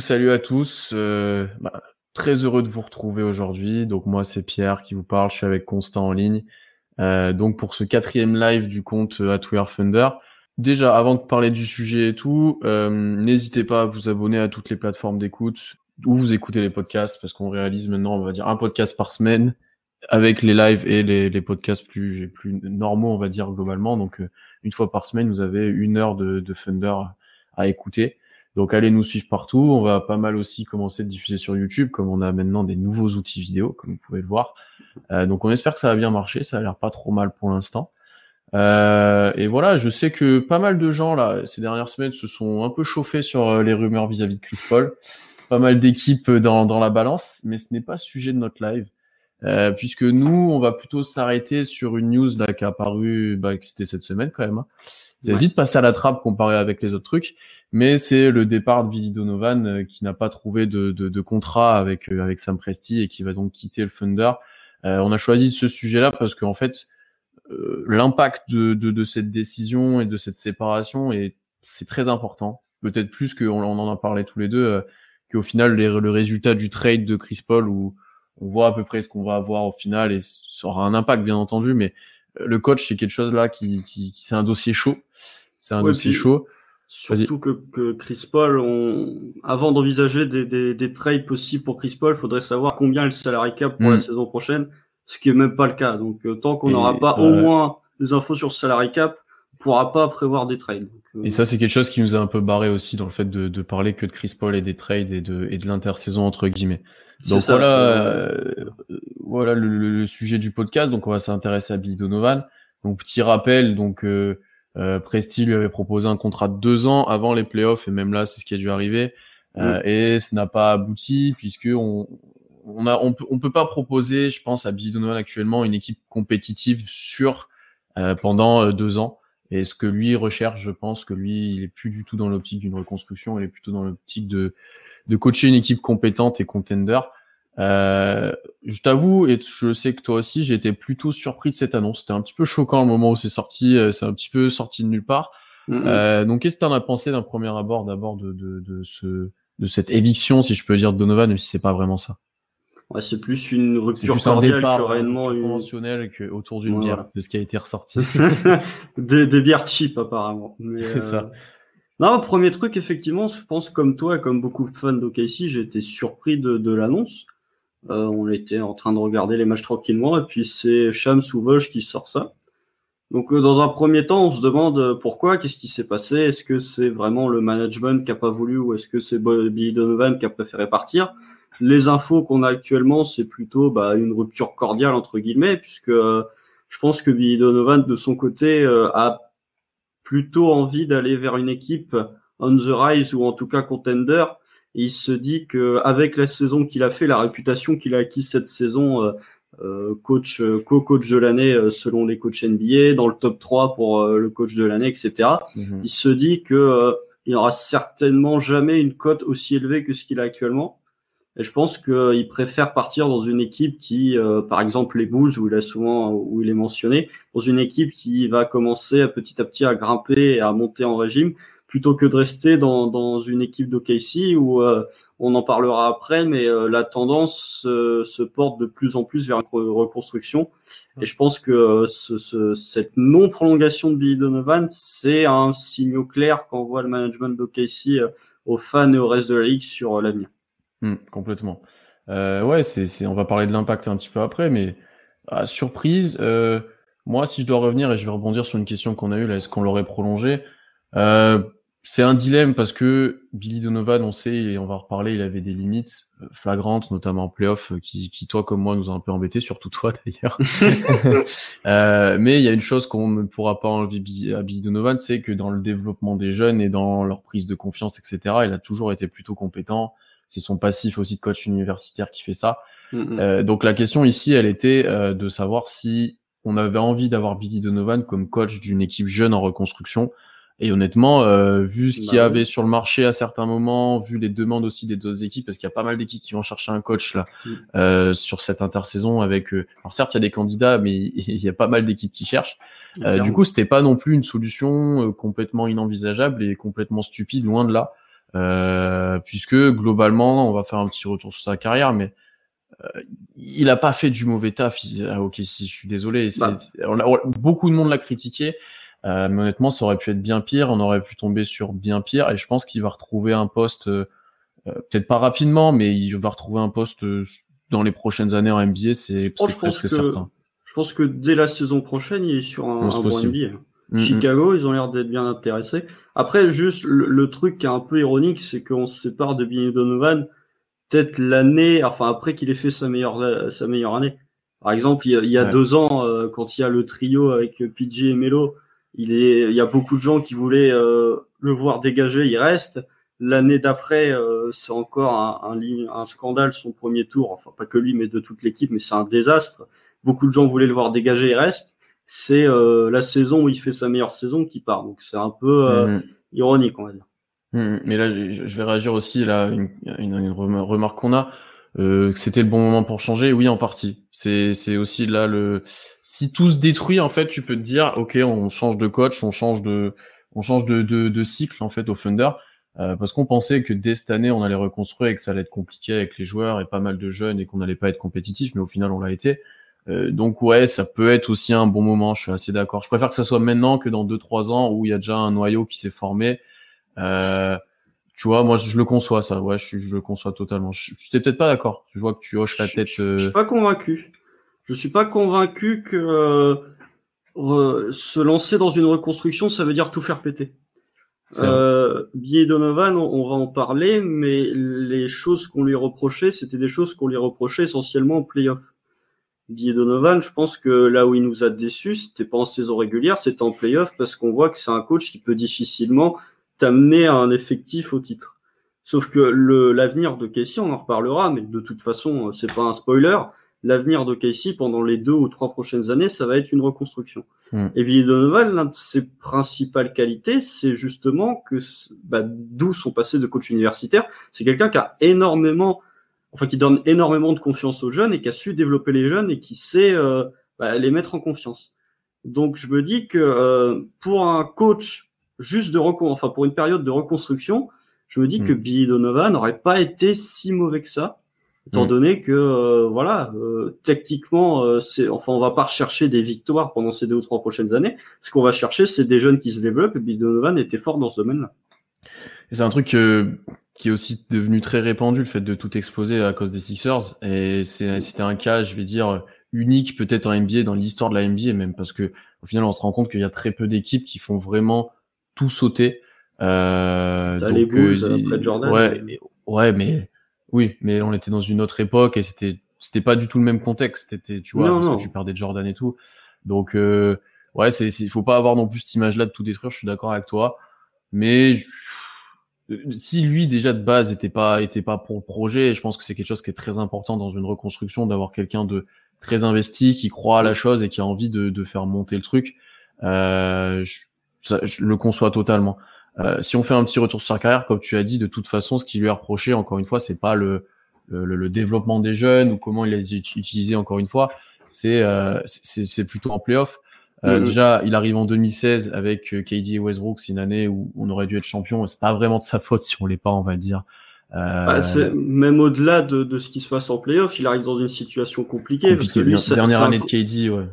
Salut à tous. Euh, bah, très heureux de vous retrouver aujourd'hui. Donc moi c'est Pierre qui vous parle. Je suis avec Constant en ligne. Euh, donc pour ce quatrième live du compte At We Thunder. Déjà avant de parler du sujet et tout, euh, n'hésitez pas à vous abonner à toutes les plateformes d'écoute où vous écoutez les podcasts parce qu'on réalise maintenant on va dire un podcast par semaine avec les lives et les, les podcasts plus plus normaux on va dire globalement. Donc une fois par semaine vous avez une heure de, de Thunder à écouter. Donc allez nous suivre partout. On va pas mal aussi commencer de diffuser sur YouTube, comme on a maintenant des nouveaux outils vidéo, comme vous pouvez le voir. Euh, donc on espère que ça va bien marcher. Ça a l'air pas trop mal pour l'instant. Euh, et voilà, je sais que pas mal de gens là ces dernières semaines se sont un peu chauffés sur euh, les rumeurs vis-à-vis de Chris Paul. Pas mal d'équipes dans, dans la balance, mais ce n'est pas sujet de notre live. Euh, puisque nous, on va plutôt s'arrêter sur une news là qui a apparu, bah, que c'était cette semaine quand même. Hein. C'est vite passé à la trappe comparé avec les autres trucs, mais c'est le départ de Billy Donovan euh, qui n'a pas trouvé de, de, de, contrat avec euh, avec Sam Presti et qui va donc quitter le Thunder. Euh, on a choisi ce sujet-là parce qu'en fait, l'impact de, de, de, cette décision et de cette séparation est c'est très important, peut-être plus qu'on on en a parlé tous les deux, qu'au final le résultat du trade de Chris Paul où on voit à peu près ce qu'on va avoir au final et ça aura un impact bien entendu, mais le coach c'est quelque chose là qui, qui, c'est un dossier chaud, c'est un dossier chaud. Surtout que, que, Chris Paul, on... avant d'envisager des, des, des, trades possibles pour Chris Paul, faudrait savoir combien est le salary cap pour la hmm. saison prochaine, ce qui est même pas le cas. Donc euh, tant qu'on n'aura pas au moins des infos sur le salary cap, pourra pas prévoir des trades. Euh, et ça, c'est quelque chose qui nous a un peu barré aussi dans le fait de, de parler que de Chris Paul et des trades et de, et de l'intersaison entre guillemets. Donc voilà, euh, voilà le, le, sujet du podcast. Donc on va s'intéresser à Billy Donovan. Donc petit rappel, donc euh, euh, Presti lui avait proposé un contrat de deux ans avant les playoffs et même là c'est ce qui a dû arriver euh, et ce n'a pas abouti puisque on on a on peut on peut pas proposer je pense à Billy Donovan actuellement une équipe compétitive sur euh, pendant deux ans et ce que lui recherche je pense que lui il est plus du tout dans l'optique d'une reconstruction il est plutôt dans l'optique de de coacher une équipe compétente et contender euh, je t'avoue, et je sais que toi aussi, j'ai été plutôt surpris de cette annonce. C'était un petit peu choquant au moment où c'est sorti, euh, c'est un petit peu sorti de nulle part. Mm-hmm. euh, donc, qu'est-ce que tu en as pensé d'un premier abord, d'abord de, de, de, ce, de cette éviction, si je peux dire, de Donovan, même si c'est pas vraiment ça? Ouais, c'est plus une rupture plus cordiale départ, que réellement une... conventionnelle que autour d'une bière, de ce qui a été ressorti. des, des bières cheap apparemment. C'est ça. Euh, non, premier truc, effectivement, je pense comme toi, comme beaucoup de fans d'OKC, j'ai été surpris de, de l'annonce. Euh, on était en train de regarder les matchs tranquillement et puis c'est Shams ou Vosges qui sort ça. Donc euh, dans un premier temps, on se demande euh, pourquoi, qu'est-ce qui s'est passé, est-ce que c'est vraiment le management qui a pas voulu ou est-ce que c'est Billy Donovan qui a préféré partir? Les infos qu'on a actuellement, c'est plutôt bah, une rupture cordiale entre guillemets, puisque je pense que Billy Donovan de son côté a plutôt envie d'aller vers une équipe on the rise ou en tout cas contender il se dit que avec la saison qu'il a fait, la réputation qu'il a acquise cette saison, euh, euh coach, euh, co-coach de l'année euh, selon les coachs NBA, dans le top 3 pour le coach de l'année, etc. Mhm. Il se dit que il n'aura certainement jamais une cote aussi élevée que ce qu'il a actuellement. Et je pense qu'il préfère partir dans une équipe qui, par exemple les Bulls, où il a souvent, où il est mentionné, dans une équipe qui va commencer à petit à petit à grimper et à monter en régime, plutôt que de rester dans, dans une équipe d'OKC où euh, on en parlera après, mais euh, la tendance euh, se porte de plus en plus vers une reconstruction. Et je pense que ce, cette non-prolongation de Billy Donovan, c'est un signe clair qu'envoie le management d'OKC aux fans et au reste de la ligue sur l'avenir. Hmm, complètement. ouais, c'est, on va parler de l'impact un petit peu après, mais à surprise, moi, si je dois revenir et je vais rebondir sur une question qu'on a eue là, est-ce qu'on l'aurait prolongé euh, c'est un dilemme parce que Billy Donovan, on sait, et on va reparler, il avait des limites euh, flagrantes, notamment en playoff, euh, qui, qui toi comme moi nous a un peu embêté, surtout toi d'ailleurs. euh, mais il y a une chose qu'on ne pourra pas enlever à Billy Donovan, c'est que dans le développement des jeunes et dans leur prise de confiance, etc., il a toujours été plutôt compétent. C'est son passif aussi de coach universitaire qui fait ça. Mm-hmm. euh, donc la question ici, elle était euh, de savoir si on avait envie d'avoir Billy Donovan comme coach d'une équipe jeune en reconstruction et honnêtement, euh, vu ce qu'il y bah avait sur le marché à certains moments, vu les demandes aussi des autres équipes, parce qu'il y a pas mal d'équipes qui vont chercher un coach là mm. euh, sur cette intersaison. Avec, euh, alors certes, il y a des candidats, mais il y a pas mal d'équipes qui cherchent. Euh, du coup, c'était pas non plus une solution euh, complètement inenvisageable et complètement stupide, loin de là. Euh, puisque globalement, on va faire un petit retour sur sa carrière, mais euh, il a pas fait du mauvais taf à OKC. Je suis désolé. Bah. beaucoup de monde l'a critiqué, euh, mais honnêtement, ça aurait pu être bien pire. On aurait pu tomber sur bien pire, et je pense qu'il va retrouver un poste, peut-être pas rapidement, mais il va retrouver un poste dans les prochaines années en NBA. C'est oh, presque certain. Je pense que dès la saison prochaine, il est sur un, un bon NBA. Mm-hmm. Chicago, ils ont l'air d'être bien intéressés. Après, juste le, truc qui est un peu ironique, c'est qu'on se sépare de Billy Donovan peut-être l'année, enfin après qu'il ait fait sa meilleure sa meilleure année. Par exemple, il y a, deux ans, euh, quand il y a le trio avec PJ et Melo, il est, il y a beaucoup de gens qui voulaient euh, le voir dégager, il reste. L'année d'après, euh, c'est encore un, un, un, scandale son premier tour. Enfin, pas que lui, mais de toute l'équipe, mais c'est un désastre. Beaucoup de gens voulaient le voir dégager, il reste c'est euh, la saison où il fait sa meilleure saison qui part. Donc c'est un peu euh, mm. ironique, on va dire. Mm. Mais là, je, vais réagir aussi là une, une, remarque qu'on a. Euh, que c'était le bon moment pour changer, oui en partie. C'est c'est aussi là le si tout se détruit en fait, tu peux te dire ok on change de coach, on change de on change de de, de cycle en fait au Thunder euh, parce qu'on pensait que dès cette année on allait reconstruire et que ça allait être compliqué avec les joueurs et pas mal de jeunes et qu'on n'allait pas être compétitif, mais au final on l'a été. Euh, donc ouais, ça peut être aussi un bon moment, je suis assez d'accord. Je préfère que ça soit maintenant que dans 2-3 ans où il y a déjà un noyau qui s'est formé. Euh, tu vois, moi je le conçois ça, ouais, je, je le conçois totalement. Je, je peut-être pas d'accord. Je vois que tu hoches la tête. Je, je, suis pas convaincu. Je suis pas convaincu que euh, se lancer dans une reconstruction, ça veut dire tout faire péter. Euh, Billy Donovan, on, va en parler, mais les choses qu'on lui reprochait, c'était des choses qu'on lui reprochait essentiellement en playoff. Billy Donovan, je pense que là où il nous a déçus, c'était pas en saison régulière, c'était en playoff parce qu'on voit que c'est un coach qui peut difficilement t'amener à un effectif au titre. Sauf que le l'avenir de Casey, on en reparlera, mais de toute façon, c'est pas un spoiler. L'avenir de Casey pendant les deux ou trois prochaines années, ça va être une reconstruction. Hmm. Et Billy Donovan, l'un de ses principales qualités, c'est justement que bah, d'où sont passés de coach universitaire, c'est quelqu'un qui a énormément enfin qui donne énormément de confiance aux jeunes et qui a su développer les jeunes et qui sait euh, bah, les mettre en confiance. Donc je me dis que euh, pour un coach juste de recon enfin pour une période de reconstruction, je me dis que hmm. Billy Donovan n'aurait pas été si mauvais que ça, étant hmm. donné que euh, voilà, euh, techniquement, c'est enfin on va pas rechercher des victoires pendant ces deux ou trois prochaines années. Ce qu'on va chercher, c'est des jeunes qui se développent. Et Billy Donovan était fort dans ce domaine-là. C'est un truc qui est aussi devenu très répandu, le fait de tout exploser à cause des Sixers. Et c'était un cas, je vais dire, unique peut-être en NBA, dans l'histoire de la NBA même, parce que au final, on se rend compte qu'il y a très peu d'équipes qui font vraiment tout sauter. Euh, donc, les Bulls, euh, Jordan. Ouais, mais, ouais, mais oui, mais on était dans une autre époque et c'était c'était pas du tout le même contexte. C'était, tu vois, parce que tu perdais Jordan et tout. Donc, euh, ouais, c'est, faut pas avoir non plus cette image-là de tout détruire. Je suis d'accord avec toi, mais si lui déjà de base était pas était pas pour le projet, je pense que c'est quelque chose qui est très important dans une reconstruction d'avoir quelqu'un de très investi qui croit à la chose et qui a envie de, de faire monter le truc. Euh, je, ça, je, le conçois totalement. Euh, si on fait un petit retour sur sa carrière, comme tu as dit, de toute façon, ce qui lui est reproché, encore une fois, c'est pas le, le, le, développement des jeunes ou comment il les a utilisés, encore une fois, c'est euh, c'est plutôt en playoff. Euh, mm-hmm. Déjà, il arrive en 2016 avec euh, KD et Westbrook, c'est une année où on aurait dû être champion. C'est pas vraiment de sa faute si on l'est pas, on va dire. Euh... Bah, même au-delà de, de, ce qui se passe en playoff, il arrive dans une situation compliquée. parce que lui, dernière année de KD, ouais.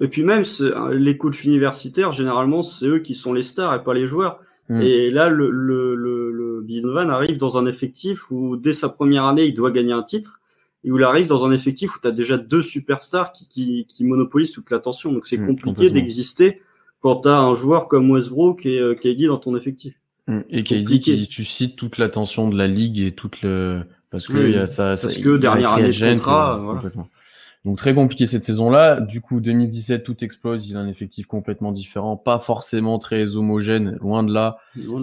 Et puis même, les coachs universitaires, généralement, c'est eux qui sont les stars et pas les joueurs. Mm. Et là, le, le, le, le arrive dans un effectif où, dès sa première année, il doit gagner un titre et où il arrive dans un effectif où tu as déjà deux superstars qui, qui, qui monopolisent toute l'attention. Donc c'est mmh, compliqué d'exister quand tu as un joueur comme Westbrook et euh, KD dans ton effectif. Mmh. Et KD qui suscite toute l'attention de la ligue et toute le parce que il y a ça, parce que dernière année de contrat, voilà. Donc très compliqué cette saison-là. Du coup 2017 tout explose, il a un effectif complètement différent, pas forcément très homogène, loin de là,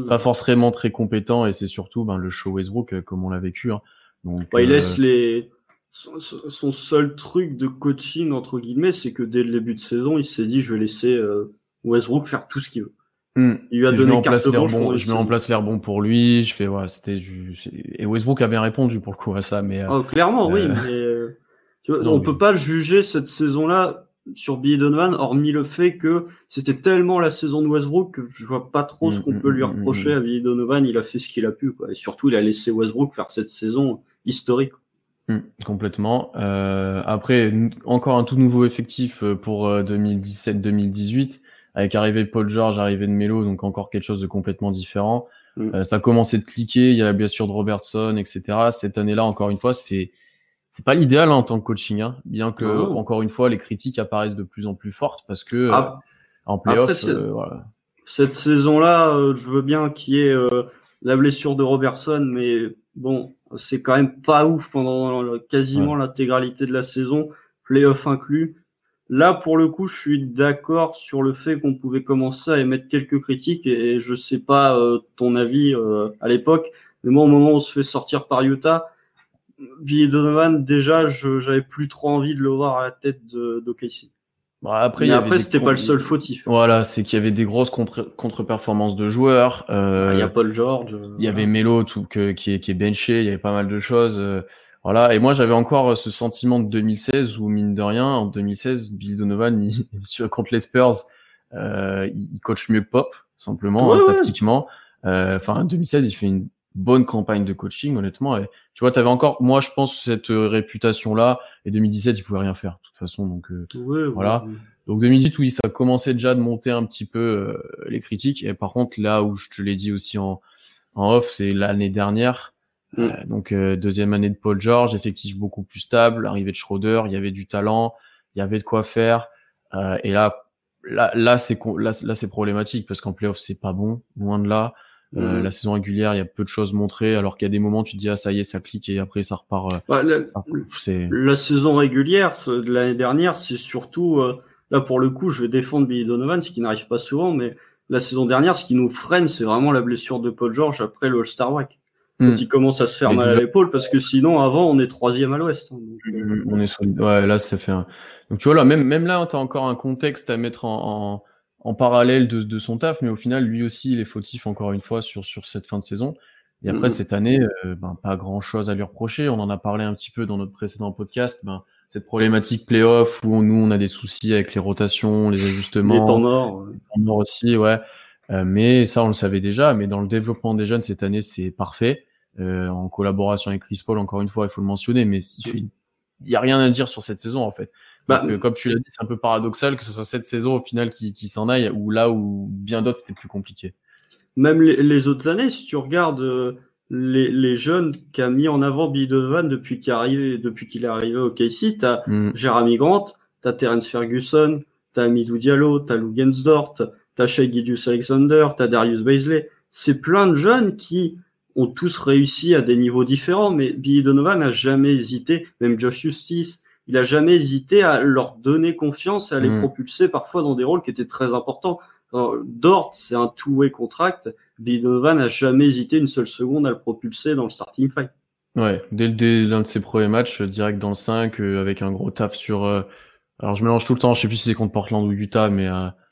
pas forcément très compétent et c'est surtout ben, le show Westbrook euh, comme on l'a vécu. Hein. Donc, bah, il laisse euh, les son, seul truc de coaching entre guillemets, c'est que dès le début de saison, il s'est dit je vais laisser euh, Westbrook faire tout ce qu'il veut. Hmm. Il lui a donné carte blanche. je mets en place l'air bon pour lui. Je fais voilà, c'était et Westbrook a bien répondu pour le coup à ça, mais euh, oh, clairement oui, euh, mais on peut pas juger cette saison-là sur Billy Donovan, hormis le fait que c'était tellement la saison de Westbrook que je vois pas trop ce mm, qu'on mm, peut lui mm, reprocher à Billy Donovan. Il a fait ce qu'il a pu, quoi. Et surtout, il a laissé Westbrook faire cette saison historique. Complètement. Euh, après, encore un tout nouveau effectif euh, pour 2017-2018, euh, avec arrivée de Paul George, arrivée de Melo, donc encore quelque chose de complètement différent. ça a commencé de cliquer, il y a la blessure de Robertson, etc. Cette année-là, encore une fois, c'est c'est pas l'idéal hein, en tant que coaching, hein, bien que encore une fois les critiques apparaissent de plus en plus fortes parce que ah. euh, en playoff, euh, voilà. cette saison-là, euh, je veux bien qu'il y ait la blessure de Robertson, mais bon, c'est quand même pas ouf pendant quasiment l'intégralité de la saison, playoff inclus. Là, pour le coup, je suis d'accord sur le fait qu'on pouvait commencer à émettre quelques critiques et, je sais pas ton avis à l'époque, mais moi, au moment où on se fait sortir par Utah, Billy Donovan, déjà, j'avais plus trop envie de le voir à la tête de d'OKC. après, après c'était pas le seul fautif. Voilà, c'est qu'il y avait des grosses contre-performances de joueurs. Euh, il y a Paul George. Il y avait Melo tout, que, qui, est, qui est benché. Il y avait pas mal de choses. Euh, voilà. Et moi, j'avais encore ce sentiment de 2016 où, mine de rien, en 2016, Billy Donovan, il, contre les Spurs, euh, il coach mieux que Pop, simplement, hein, tactiquement. Euh, enfin, en 2016, il fait une bonne campagne de coaching, honnêtement. Et, tu vois, tu avais encore, moi, je pense, cette euh, réputation-là. Et 2017, il pouvait rien faire, de toute façon. Donc, euh, voilà. Donc 2018, oui, ça commençait déjà de monter un petit peu euh, les critiques. Et par contre, là où je te l'ai dit aussi en, en off, c'est l'année dernière. Mm. donc deuxième année de Paul George, effectif beaucoup plus stable, arrivée de Schroeder, il y avait du talent, il y avait de quoi faire. et là, là, là c'est là, là c'est problématique parce qu'en playoff c'est pas bon, loin de là. Euh, mm. la saison régulière, il y a peu de choses montrées, alors qu'il y a des moments, tu te dis ah ça y est, ça clique et après ça repart. Euh, la, saison régulière de l'année dernière, c'est surtout euh, là pour le coup, je vais défendre Billy Donovan, ce qui n'arrive pas souvent, mais la saison dernière, ce qui nous freine, c'est vraiment la blessure de Paul George après le All-Star Break. Mm. Quand il commence à se faire mal à l'épaule, parce que sinon, avant, on est troisième à l'ouest. Hein, mm, on est solide. Ouais, là, ça fait un... Donc, tu vois, là, même, même là, t'as encore un contexte à mettre en, en en parallèle de, de, son taf, mais au final, lui aussi, il est fautif encore une fois sur, sur cette fin de saison. Et après, cette année, euh, ben, pas grand chose à lui reprocher. On en a parlé un petit peu dans notre précédent podcast. Ben, cette problématique playoff où nous, on a des soucis avec les rotations, les ajustements. Les temps morts. Les temps morts aussi, ouais. Euh, mais ça, on le savait déjà. Mais dans le développement des jeunes, cette année, c'est parfait. Euh, en collaboration avec Chris Paul, encore une fois, il faut le mentionner. Mais il n'y a rien à dire sur cette saison, en fait. Bah, comme tu l'as dit, c'est un peu paradoxal que ce soit cette saison au final qui, qui s'en aille, ou là où bien d'autres c'était plus compliqué. Même les, les, autres années, si tu regardes euh, les, les jeunes qu'a mis en avant Billy Donovan depuis qu'il est arrivé, depuis qu'il est arrivé au KC, t'as mm. Jeremy Grant, t'as Terence Ferguson, t'as Midou Diallo, t'as Lou Gensdort, t'as Shea Gidius Alexander, t'as Darius Baisley. C'est plein de jeunes qui ont tous réussi à des niveaux différents, mais Billy Donovan n'a jamais hésité, même Josh Justice, il a jamais hésité à leur donner confiance et à les mm. propulser parfois dans des rôles qui étaient très importants. Dort, c'est un two-way contract. Bidova n'a jamais hésité une seule seconde à le propulser dans le starting fight. Ouais, dès, l'un de ses premiers matchs, euh, direct dans le 5, euh, avec un gros taf sur... Euh, alors je mélange tout le temps, je sais plus si c'est contre Portland ou Utah, mais...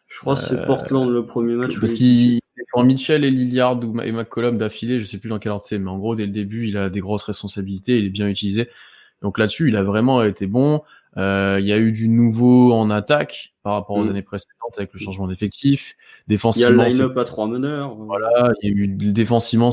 je crois que c'est Portland le premier match. Parce qu'il quand Mitchell et Lillard et McCollum d'affilée, je sais plus dans quel ordre c'est, mais en gros, dès le début, il a des grosses responsabilités, il est bien utilisé. Donc là-dessus, il a vraiment été bon. Euh, il y a eu du nouveau en attaque par rapport aux mm. années précédentes avec le changement d'effectif. Défensivement, il y a le line-up à trois meneurs. Voilà, il y a eu défensivement,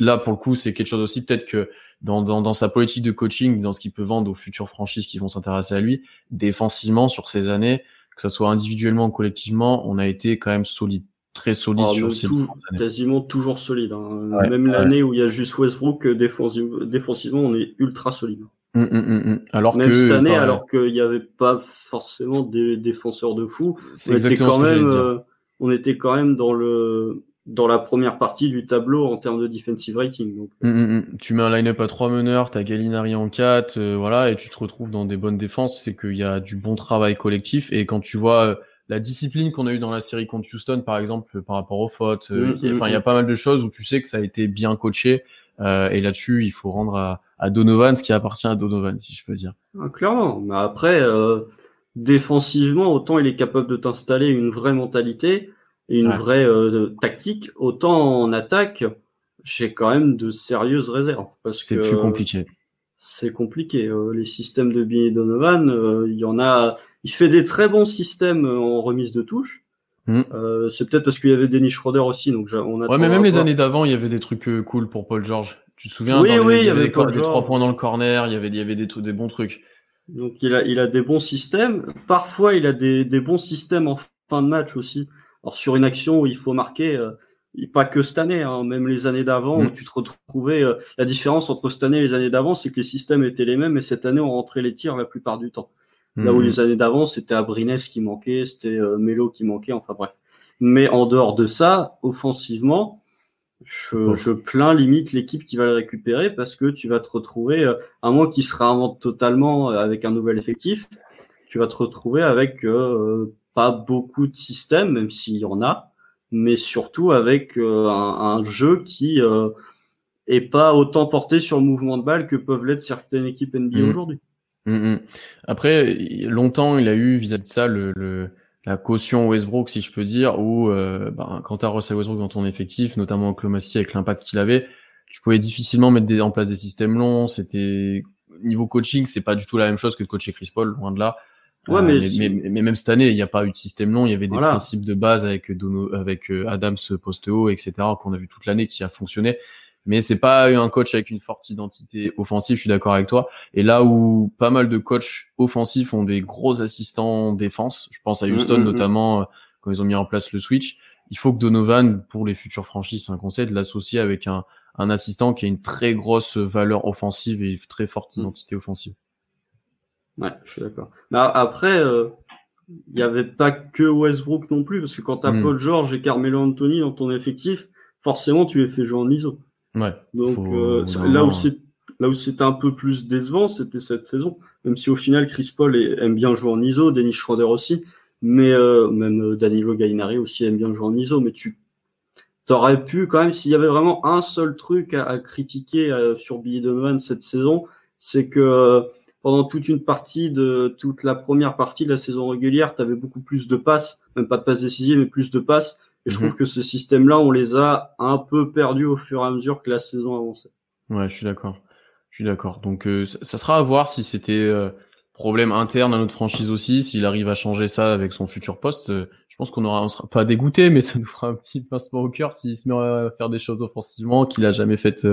là pour le coup, c'est quelque chose aussi peut-être que dans, dans, dans, sa politique de coaching, dans ce qu'il peut vendre aux futures franchises qui vont s'intéresser à lui, défensivement sur ces années, que ce soit individuellement ou collectivement, on a été quand même solide très solide ah, sur ces tout, quasiment toujours solide. Hein. Même l'année où il y a juste Westbrook, euh, défensivement, on est ultra solide. Hum, hum, hum, alors Même cette année, alors qu'il n'y avait pas forcément des défenseurs de fou, on était quand même, euh, on était quand même dans le dans la première partie du tableau en termes de defensive rating. Donc. Euh. Tu mets un line-up à trois meneurs, t'as Gallinari en 4, euh, voilà, et tu te retrouves dans des bonnes défenses. C'est qu'il y a du bon travail collectif. Et quand tu vois la discipline qu'on a eu dans la série contre Houston, par exemple, par rapport aux fautes, enfin, il y a pas mal de choses où tu sais que ça a été bien coaché. Et là-dessus, il faut rendre à à Donovan ce qui appartient à Donovan, si je peux dire. Ah, clairement. Mais après, euh, défensivement, autant il est capable de t'installer une vraie mentalité et une vraie euh, tactique, autant en attaque, j'ai quand même de sérieuses réserves. C'est plus compliqué. c'est compliqué. les systèmes de Billy Donovan, il y en a. Il fait des très bons systèmes en remise de touche. Hmm. c'est peut-être parce qu'il y avait Denis Schroeder aussi, donc on a. Ouais, mais même les années d'avant, il y avait des trucs cool pour Paul George. Tu te souviens Oui, oui, il y avait des, trois points dans le corner, il y avait, il y avait des, des bons trucs. Donc il a, il a des bons systèmes. Parfois, il a des, des bons systèmes en fin de match aussi. Alors sur une action où il faut marquer, euh, pas que cette année, hein, même les années d'avant où mm. tu te retrouvais. Euh, la différence entre cette année et les années d'avant, c'est que les systèmes étaient les mêmes, et cette année on rentrait les tirs la plupart du temps. Là où mm. les années d'avant, c'était Abrines qui manquait, c'était euh, Melo qui manquait, enfin bref. Mais en dehors de ça, offensivement, je, je, plains limite l'équipe qui va le récupérer parce que tu vas te retrouver, euh, à moins qu'il se réinvente totalement euh, avec un nouvel effectif, tu vas te retrouver avec euh, pas beaucoup de systèmes, même s'il y en a, mais surtout avec un, jeu qui est pas autant porté sur le mouvement de balle que peuvent l'être certaines équipes NBA mmh. aujourd'hui. Mmh, mmh. Après, longtemps, il a eu vis-à-vis de ça le la caution Westbrook, si je peux dire, où euh, ben, quand tu as Russell Westbrook dans ton effectif, notamment en Clomacy avec l'impact qu'il avait, tu pouvais difficilement mettre des, en place des systèmes longs. C'était niveau coaching, c'est pas du tout la même chose que de coacher Chris Paul, loin de là. Ouais, euh, mais, mais, même cette année, il n'y a pas eu de système long. Il y avait des principes de base avec Dono, avec euh, Adams post haut, etc. qu'on a vu toute l'année qui a fonctionné mais c'est pas un coach avec une forte identité offensive, je suis d'accord avec toi. Et là où pas mal de coachs offensifs ont des gros assistants défense, je pense à mm, Houston mm, mm. notamment euh, quand ils ont mis en place le switch, il faut que Donovan, pour les futures franchises, c'est un conseil, de l'associer avec un, un assistant qui a une très grosse valeur offensive et une très forte identité offensive. Ouais, je suis d'accord. Mais après, euh, il n'y avait pas que Westbrook non plus, parce que quand tu as Paul George et Carmelo Anthony dans ton effectif, forcément tu les fais jouer en ISO. Ouais. Donc euh, là où c'est là où c'était un peu plus décevant, c'était cette saison. Même si au final Chris Paul aime bien jouer en ISO, Dennis Schroeder aussi, mais euh, même euh, Danilo Gallinari aussi aime bien jouer en ISO. Mais tu t'aurais pu quand même, s'il y avait vraiment un seul truc à, critiquer sur Billy Donovan cette saison, c'est que pendant toute une partie de toute la première partie de la saison régulière, tu avais beaucoup plus de passes, même pas de passes décisives, mais plus de passes. Et je trouve mhm. que ce système-là, on les a un peu perdus au fur et à mesure que la saison avançait. Ouais, je suis d'accord. Je suis d'accord. Donc, euh, ça, sera à voir si c'était euh, problème interne à notre franchise aussi, s'il arrive à changer ça avec son futur poste. Euh, je pense qu'on aura, on sera pas dégoûté, mais ça nous fera un petit pincement au cœur s'il se met à faire des choses offensivement qu'il a jamais faites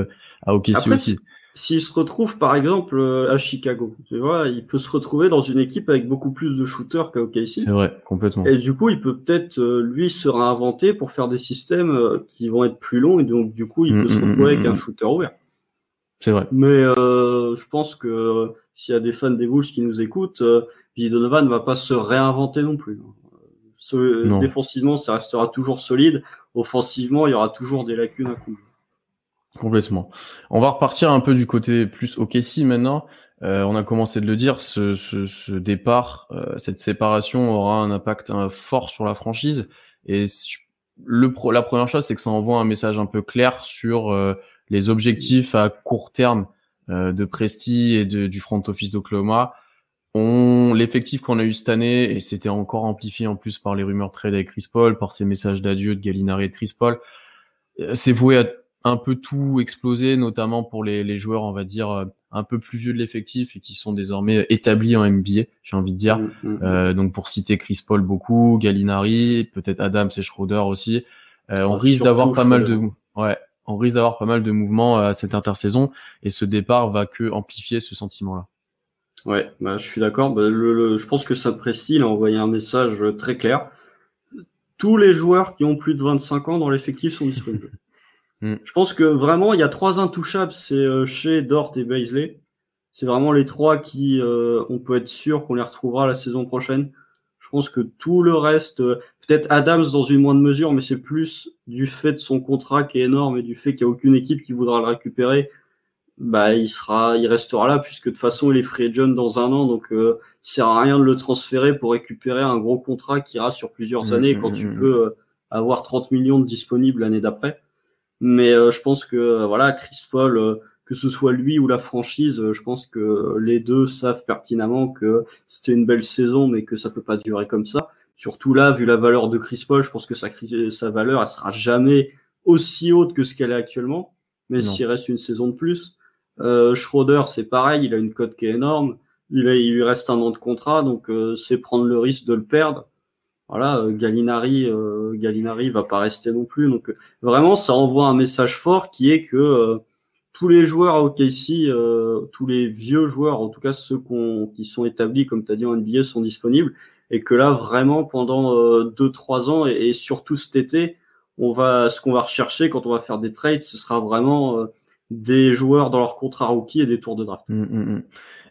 à OKC aussi s'il se retrouve par exemple euh, à Chicago, tu vois, il peut se retrouver dans une équipe avec beaucoup plus de shooters qu'à OKC. C'est vrai, complètement. Et du coup, il peut peut-être euh, lui se réinventer pour faire des systèmes euh, qui vont être plus longs et donc du coup, il peut mm, se mm, retrouver avec mm, un shooter ouvert. C'est vrai. Mais je pense que s'il y a des fans des Bulls qui nous écoutent, Billy Donovan ne va pas se réinventer non plus. Défensivement, ça restera toujours solide. Offensivement, il y aura toujours des lacunes à couvrir. Complètement. On va repartir un peu du côté plus OKC maintenant. Euh, on a commencé de le dire, ce, ce, ce départ, euh, cette séparation aura un impact fort sur la franchise. Et le la première chose, c'est que ça envoie un message un peu clair sur euh, les objectifs à court terme euh, de Presti et de, du front office d'Oklahoma. On l'effectif qu'on a eu cette année, et c'était encore amplifié en plus par les rumeurs trade avec Chris Paul, par ces messages d'adieu de Gallinari et de Chris Paul, c'est voué à un peu tout explosé, notamment pour les, les joueurs, on va dire, euh, un peu plus vieux de l'effectif et qui sont désormais établis en NBA, j'ai envie de dire. Mm, mm, mm. Euh, donc pour citer Chris Paul beaucoup, Gallinari, peut-être Adams et Schroeder aussi. Euh, on risque d'avoir pas mal de, ouais, on risque d'avoir pas mal de mouvements à cette intersaison et ce départ va que amplifier ce sentiment-là. Ouais, bah, je suis d'accord. Bah, le, je pense que ça précise, il a envoyé un message très clair. Tous les joueurs qui ont plus de 25 ans dans l'effectif sont disponibles. Mm. Je pense que vraiment, il y a trois intouchables, c'est euh, chez Dort et Baisley. C'est vraiment les trois qui, euh, on peut être sûr qu'on les retrouvera la saison prochaine. Je pense que tout le reste, euh, peut-être Adams dans une moindre mesure, mais c'est plus du fait de son contrat qui est énorme et du fait qu'il n'y a aucune équipe qui voudra le récupérer. Bah, il sera, il restera là puisque de toute façon il est free agent dans un an, donc euh, sert à rien de le transférer pour récupérer un gros contrat qui ira sur plusieurs mm, années mm, quand tu peux avoir 30 millions de disponibles l'année d'après. Mais euh, je pense que euh, voilà, Chris Paul, euh, que ce soit lui ou la franchise, je pense que les deux savent pertinemment que c'était une belle saison, mais que ça peut pas durer comme ça. Surtout là, vu la valeur de Chris Paul, je pense que sa, sa valeur, elle sera jamais aussi haute que ce qu'elle est actuellement, mais s'il reste une saison de plus. Euh, Schroeder, c'est pareil, il a une cote qui est énorme. Il, il lui reste un an de contrat, donc euh, c'est prendre le risque de le perdre. Voilà, euh, Gallinari, euh, Gallinari va pas rester non plus. Donc vraiment, ça envoie un message fort qui est que tous les joueurs à OKC, tous les vieux joueurs, en tout cas ceux qui sont établis, comme tu as dit en NBA, sont disponibles. Et que là, vraiment, pendant deux, trois ans, et, surtout cet été, on va, ce qu'on va rechercher quand on va faire des trades, ce sera vraiment des joueurs dans leur contrat rookie et des tours de draft. Mmh, mmh.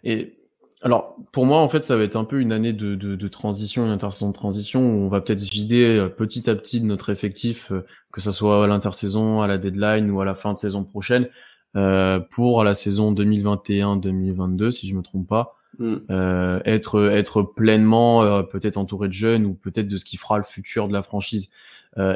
Et alors, pour moi, en fait, ça va être un peu une année de, de, de transition, une intersaison de transition où on va peut-être vider euh, petit à petit de notre effectif, euh, que ça soit à l'intersaison, à la deadline ou à la fin de saison prochaine, euh, pour la saison 2021-2022, si je me trompe pas, euh, être être pleinement euh, peut-être entouré de jeunes ou peut-être de ce qui fera le futur de la franchise.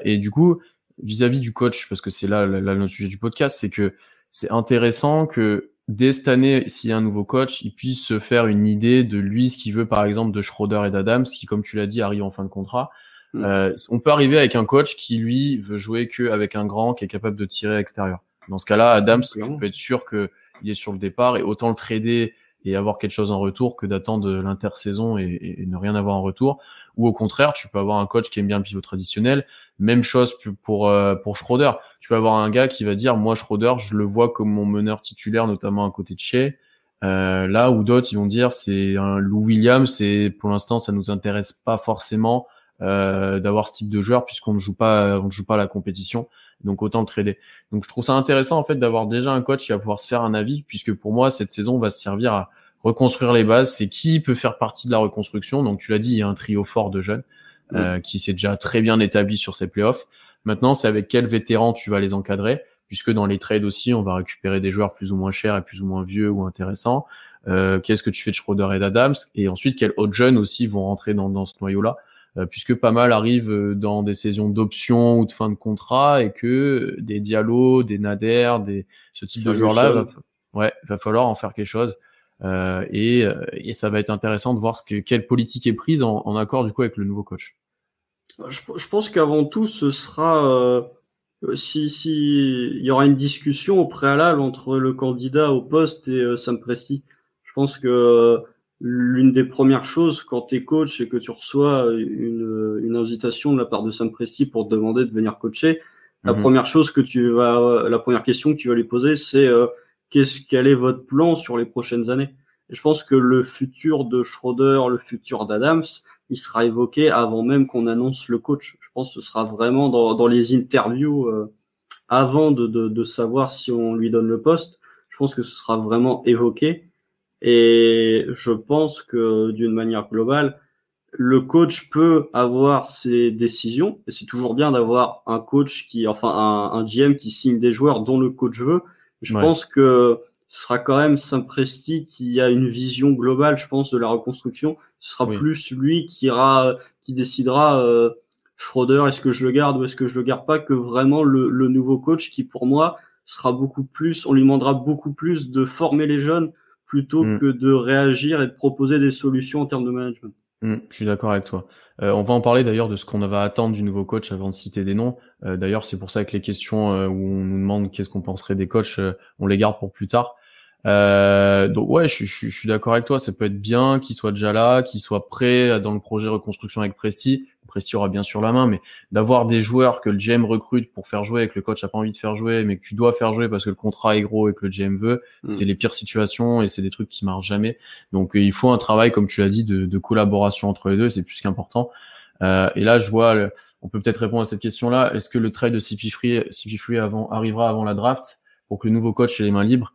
et du coup, vis-à-vis du coach, parce que c'est là, là, là, le sujet du podcast, c'est que c'est intéressant que dès cette année, s'il y a un nouveau coach, il puisse se faire une idée de lui, ce qu'il veut, par exemple, de Schroeder et d'Adams, qui, comme tu l'as dit, arrive en fin de contrat. Mm. Euh, on peut arriver avec un coach qui, lui, veut jouer qu'avec un grand qui est capable de tirer à l'extérieur. Dans ce cas-là, Adams, tu peux être sûr qu'il est sur le départ et autant le trader et avoir quelque chose en retour que d'attendre l'intersaison et, et, ne rien avoir en retour. Ou au contraire, tu peux avoir un coach qui aime bien le pivot traditionnel. Même chose pour euh, pour Schroeder. Tu peux avoir un gars qui va dire, moi Schroeder, je le vois comme mon meneur titulaire, notamment à côté de chez. Euh, là où d'autres ils vont dire c'est un Lou Williams c'est pour l'instant ça nous intéresse pas forcément euh, d'avoir ce type de joueur puisqu'on ne joue pas on ne joue pas la compétition. Donc autant le trader. Donc je trouve ça intéressant en fait d'avoir déjà un coach qui va pouvoir se faire un avis puisque pour moi cette saison va se servir à reconstruire les bases. C'est qui peut faire partie de la reconstruction. Donc tu l'as dit il y a un trio fort de jeunes euh, qui s'est déjà très bien établi sur ces playoffs. Maintenant c'est avec quel vétéran tu vas les encadrer puisque dans les trades aussi on va récupérer des joueurs plus ou moins chers et plus ou moins vieux ou intéressants. Euh, qu'est-ce que tu fais de Schroeder et d'Adams? Et ensuite quels autres jeunes aussi vont rentrer dans, dans ce noyau là euh, puisque pas mal arrivent dans des saisons d'options ou de fin de contrat et que des Diallo, des Nader, des ce type de joueurs-là, va, ouais, va falloir en faire quelque chose. Euh, et, euh, et, ça va être intéressant de voir ce que, quelle politique est prise en, en accord du coup avec le nouveau coach. Je, je pense qu'avant tout, ce sera euh, si, si il y aura une discussion au préalable entre le candidat au poste et euh, Sam Presti. Je pense que l'une des premières choses quand tu es coach et que tu reçois une, une, invitation de la part de Sam Presti pour te demander de venir coacher, la mhm. première chose que tu vas, la première question que tu vas lui poser, c'est euh, qu'est-ce quel est votre plan sur les prochaines années? Et je pense que le futur de Schroeder, le futur d'Adams, il sera évoqué avant même qu'on annonce le coach. Je pense que ce sera vraiment dans, dans les interviews euh, avant de, de, de savoir si on lui donne le poste. Je pense que ce sera vraiment évoqué. Et je pense que d'une manière globale, le coach peut avoir ses décisions. Et c'est toujours bien d'avoir un coach qui, enfin, un, un, GM qui signe des joueurs dont le coach veut. Je pense que ce sera quand même Saint-Presti qui a une vision globale, je pense, de la reconstruction. Ce sera plus lui qui ira, qui décidera euh, Schroeder, est-ce que je le garde ou est-ce que je le garde pas, que vraiment le, le nouveau coach qui, pour moi, sera beaucoup plus, on lui demandera beaucoup plus de former les jeunes plutôt mm. que de réagir et de proposer des solutions en termes de management. Mm, je suis d'accord avec toi. Euh, on va en parler d'ailleurs de ce qu'on va attendre du nouveau coach avant de citer des noms. Euh, d'ailleurs, c'est pour ça que les questions euh, où on nous demande qu'est-ce qu'on penserait des coachs, euh, on les garde pour plus tard. Euh, donc ouais, je, je, je suis d'accord avec toi. Ça peut être bien qu'il soit déjà là, qu'il soit prêt dans le projet reconstruction avec Presti. Presti aura bien sûr la main, mais d'avoir des joueurs que le GM recrute pour faire jouer et que le coach a pas envie de faire jouer, mais que tu dois faire jouer parce que le contrat est gros et que le GM veut, mm. c'est les pires situations et c'est des trucs qui marchent jamais. Donc il faut un travail, comme tu l'as dit, de, de, collaboration entre les deux. C'est plus qu'important. Euh, et là, je vois, on peut peut-être répondre à cette question-là. Est-ce que le trade de CP Free, avant, arrivera avant la draft pour que le nouveau coach ait les mains libres?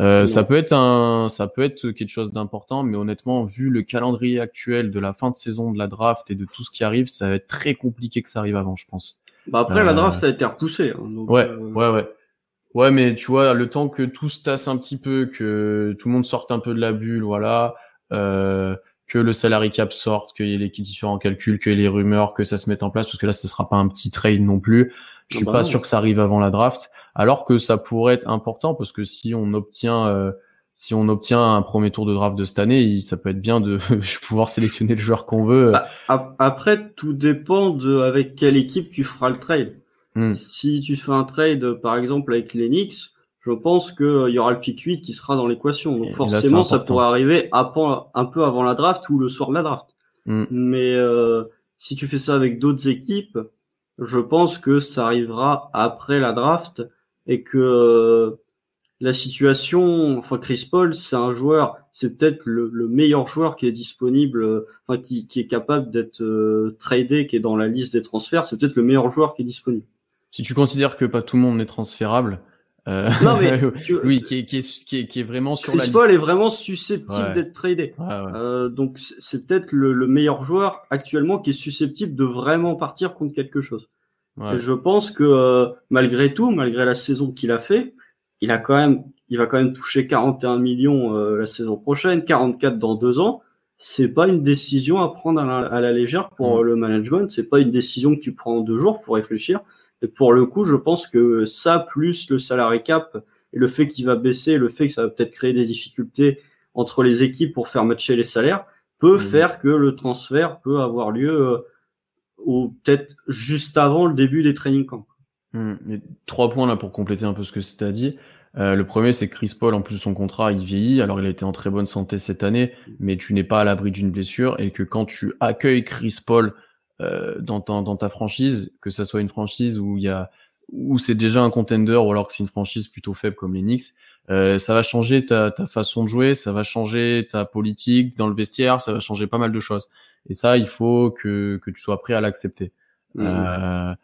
Euh, ça peut être un, ça peut être quelque chose d'important, mais honnêtement, vu le calendrier actuel de la fin de saison de la draft et de tout ce qui arrive, ça va être très compliqué que ça arrive avant, je pense. Bah après la euh, draft, ça a été repoussé. Hein, ouais, euh, ouais, ouais. Ouais, mais tu vois, le temps que tout se tasse un petit peu, que tout le monde sorte un peu de la bulle, voilà, euh, que le salary cap sorte, qu'il y ait les différents calculs, qu'il y ait les rumeurs, que ça se mette en place, parce que là, ce sera pas un petit trade non plus. Je suis ah bah pas sûr que ça arrive avant la draft alors que ça pourrait être important parce que si on obtient euh, si on obtient un premier tour de draft de cette année, ça peut être bien de pouvoir sélectionner le joueur qu'on veut. Bah, après, tout dépend de avec quelle équipe tu feras le trade. Hmm. Si tu fais un trade, par exemple, avec l'Enix, je pense qu'il y aura le pick 8 qui sera dans l'équation. Donc forcément, ça pourrait arriver un peu avant la draft ou le soir de la draft. Mm. Mais euh, si tu fais ça avec d'autres équipes, je pense que ça arrivera après la draft et que euh, la situation, enfin Chris Paul, c'est un joueur, c'est peut-être le, meilleur joueur qui est disponible, euh, enfin qui, qui est capable d'être euh, tradé, qui est dans la liste des transferts, c'est peut-être le meilleur joueur qui est disponible. Si tu considères que pas tout le monde est transférable, euh, non mais oui, qui est, qui, est, qui, est, qui est vraiment sur Chris la Paul est vraiment susceptible d'être tradé. Euh, donc c'est peut-être le, le, meilleur joueur actuellement qui est susceptible de vraiment partir contre quelque chose. Et je pense que euh, malgré tout, malgré la saison qu'il a fait, il a quand même, il va quand même toucher 41 millions euh, la saison prochaine, 44 dans deux ans. C'est pas une décision à prendre à la, légère pour le management. C'est pas une décision que tu prends en deux jours. Faut réfléchir. Et pour le coup, je pense que ça, plus le salarié cap et le fait qu'il va baisser, le fait que ça va peut-être créer des difficultés entre les équipes pour faire matcher les salaires, peut faire que le transfert peut avoir lieu euh, ou peut-être juste avant le début des training camps. Hmm. trois points là pour compléter un peu ce que tu as dit. Euh, le premier, c'est que Chris Paul, en plus de son contrat, il vieillit. Alors, il a été en très bonne santé cette année, mais tu n'es pas à l'abri d'une blessure et que quand tu accueilles Chris Paul euh, dans, ta, dans ta franchise, que ça soit une franchise où il y a où c'est déjà un contender ou alors que c'est une franchise plutôt faible comme les Knicks, euh, ça va changer ta, ta façon de jouer, ça va changer ta politique dans le vestiaire, ça va changer pas mal de choses. Et ça, il faut que, que tu sois prêt à l'accepter. Mmh.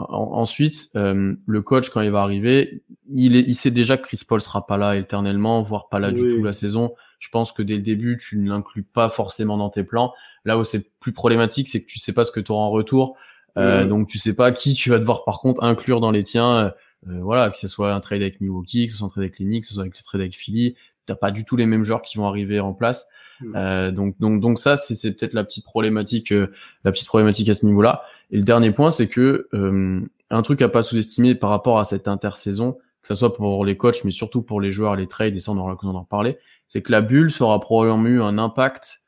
Euh, ensuite, euh, le coach, quand il va arriver, il, est, il sait déjà que Chris Paul sera pas là éternellement, voire pas là du tout la saison. Je pense que dès le début, tu ne l'inclus pas forcément dans tes plans. Là où c'est plus problématique, c'est que tu sais pas ce que tu auras en retour. Euh, Donc tu sais pas qui tu vas devoir par contre inclure dans les tiens. Euh, voilà, que ce soit un trade avec Milwaukee, que ce soit un trade avec Linux, que ce soit avec les trades avec Philly. T'as pas du tout les mêmes joueurs qui vont arriver en place. Hmm. Euh, donc, donc, donc ça, c'est peut-être la petite problématique, euh, la petite problématique à ce niveau-là. Et le dernier point, c'est que euh, un truc à pas sous-estimer par rapport à cette intersaison, que ce soit pour les coachs, mais surtout pour les joueurs, les trades, et ça on aura l'occasion d'en parler, c'est que la bulle sera probablement eu un impact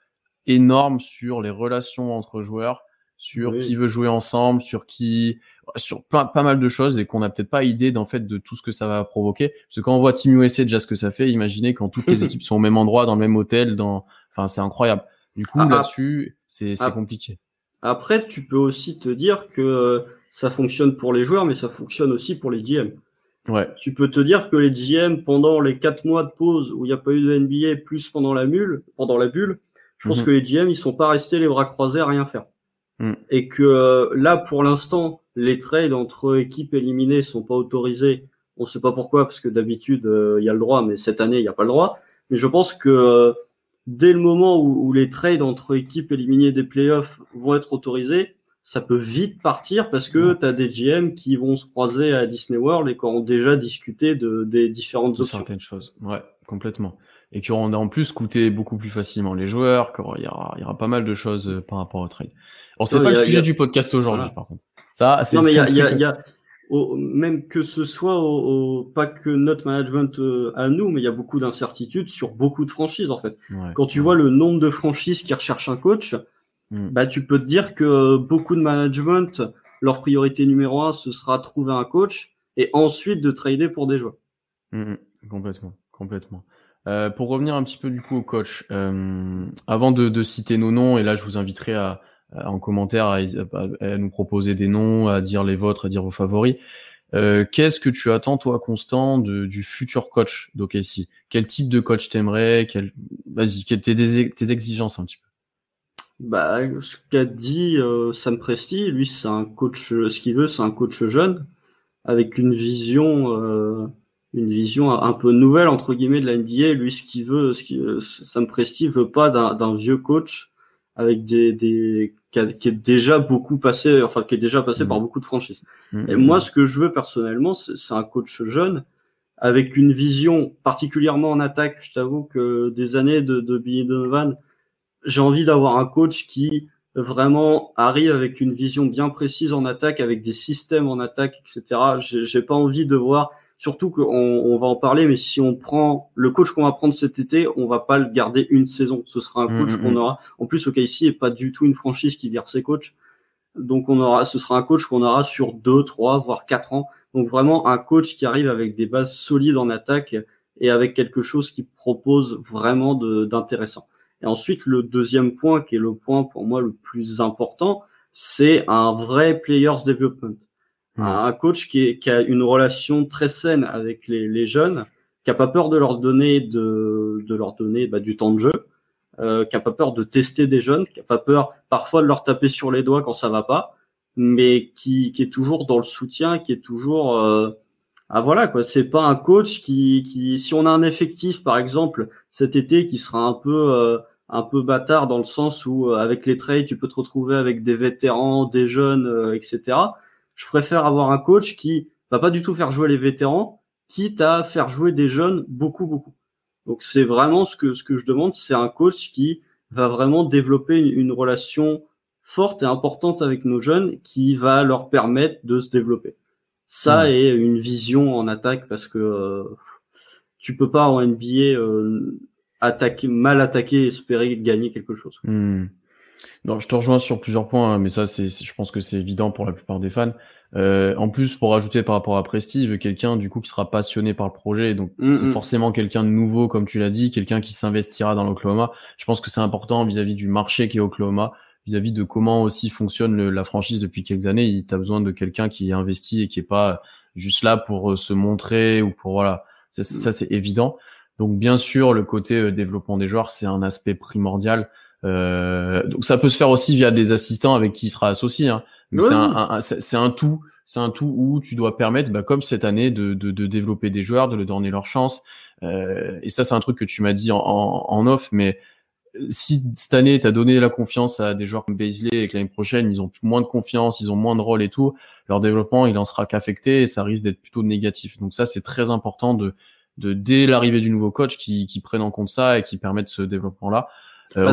énorme sur les relations entre joueurs, sur qui veut jouer ensemble, sur qui, sur pas, pas mal de choses et qu'on n'a peut-être pas idée d'en fait de tout ce que ça va provoquer. Parce que quand on voit Team USA déjà ce que ça fait, imaginez quand toutes les équipes sont au même endroit, dans le même hôtel, dans, enfin c'est incroyable. Du coup ah, ah. là-dessus, c'est ah. compliqué. Après, tu peux aussi te dire que euh, ça fonctionne pour les joueurs, mais ça fonctionne aussi pour les GM. Ouais. Tu peux te dire que les GM pendant les quatre mois de pause où il n'y a pas eu de NBA, plus pendant la mule, pendant la bulle, je pense mhm. que les GM ils sont pas restés les bras croisés à rien faire. Mm. Et que euh, là, pour l'instant, les trades entre équipes éliminées sont pas autorisés. On sait pas pourquoi, parce que d'habitude euh, il y a le droit, mais cette année il n'y a pas le droit. Mais je pense que euh, dès le moment où, où, les trades entre équipes éliminées des playoffs vont être autorisés, ça peut vite partir parce que tu as des GM qui vont se croiser à Disney World et qui ont déjà discuté de, des différentes options. Certaines choses, ouais, complètement. Et qui auront en plus coûté beaucoup plus facilement les joueurs, qu'il y aura, il y aura pas mal de choses euh, par rapport au trade. Bon, c'est pas le sujet du podcast aujourd'hui, par contre. Ça, c'est. Non, mais il y a, y a, y a même que ce soit au, pas que notre management euh, à nous, mais il y a beaucoup d'incertitudes sur beaucoup de franchises en fait. Quand tu vois le nombre de franchises qui recherchent un coach, Hmm. bah, tu peux te dire que beaucoup de management, leur priorité numéro un, ce sera trouver un coach et ensuite de trader pour des joueurs. Hmm, hmm. complètement, complètement. Euh, pour revenir un petit peu du coup au coach, euh, avant de, de, citer nos noms, et là je vous inviterai à, en commentaire à, à, nous proposer des noms, à dire les vôtres, à dire vos favoris. Euh, Qu'est-ce que tu attends toi, Constant, de, du futur coach d'OKC Quel type de coach t'aimerais? Quel... Vas-y, tes, tes exigences un petit peu? Bah, ce qu'a dit euh, Sam Presti, lui, c'est un coach. Ce qu'il veut, c'est un coach jeune avec une vision, euh, une vision un peu nouvelle entre guillemets de la NBA. Lui, ce qu'il veut, ce qui, Sam Presti veut pas d'un vieux coach avec des, des qui, est déjà beaucoup passé, enfin qui est déjà passé par mmh. beaucoup de franchises. Mmh, Et moi, ce que je veux personnellement, c'est un coach jeune avec une vision particulièrement en attaque. Je t'avoue que des années de, de Billy Donovan j'ai envie d'avoir un coach qui vraiment arrive avec une vision bien précise en attaque, avec des systèmes en attaque, etc. J'ai pas envie de voir, surtout qu'on on va en parler, mais si on prend le coach qu'on va prendre cet été, on va pas le garder une saison. Ce sera un mmh, coach mmh, qu'on mmh. aura. En plus, OKC est pas du tout une franchise qui vire ses coachs. Donc on aura, ce sera un coach qu'on aura sur deux, trois, voire quatre ans, Donc vraiment un coach qui arrive avec des bases solides en attaque et avec quelque chose qui propose vraiment d'intéressant. Et ensuite, le deuxième point, qui est le point pour moi le plus important, c'est un vrai players development. Un coach qui, qui, a une relation très saine avec les, les, jeunes, qui a pas peur de leur donner de, de leur donner bah, du temps de jeu, euh, qui a pas peur de tester des jeunes, qui a pas peur parfois de leur taper sur les doigts quand ça va pas, mais qui, qui est toujours dans le soutien, qui est toujours euh, ah voilà quoi, c'est pas un coach qui, qui si on a un effectif par exemple cet été qui sera un peu euh, un peu bâtard dans le sens où euh, avec les trades tu peux te retrouver avec des vétérans, des jeunes, euh, etc. Je préfère avoir un coach qui va pas du tout faire jouer les vétérans, quitte à faire jouer des jeunes beaucoup beaucoup. Donc c'est vraiment ce que ce que je demande, c'est un coach qui va vraiment développer une, une relation forte et importante avec nos jeunes qui va leur permettre de se développer. Ça et une vision en attaque parce que euh, tu peux pas en NBA euh, attaquer, mal attaquer et espérer gagner quelque chose. Hmm. Non, je te rejoins sur plusieurs points, hein, mais ça, c'est, je pense que c'est évident pour la plupart des fans. Euh, en plus, pour rajouter par rapport à Presti, veut quelqu'un du coup qui sera passionné par le projet, donc hmm, c'est hmm. forcément quelqu'un de nouveau, comme tu l'as dit, quelqu'un qui s'investira dans l'Oklahoma. Je pense que c'est important vis-à-vis du marché qui est Oklahoma vis-à-vis de comment aussi fonctionne la franchise depuis quelques années. Il a besoin de quelqu'un qui investit et qui est pas juste là pour euh, se montrer ou pour voilà. Ça, ça c'est évident. Donc bien sûr, le côté euh, développement des joueurs, c'est un aspect primordial. Euh, donc ça peut se faire aussi via des assistants avec qui il sera associé. Hein. Mais c'est un, c'est un tout, c'est un tout où tu dois permettre, bah, comme cette année, de, de, de, développer des joueurs, de leur donner leur chance. Euh, et ça, c'est un truc que tu m'as dit en, en, en, off, mais si cette année tu as donné la confiance à des joueurs comme Baisley et que l'année prochaine ils ont moins de confiance, ils ont moins de rôle et tout, leur développement il en sera qu'affecté et ça risque d'être plutôt négatif. Donc ça c'est très important de, de dès l'arrivée du nouveau coach qui, qui prennent en compte ça et qui permettent ce développement là. Euh, bah,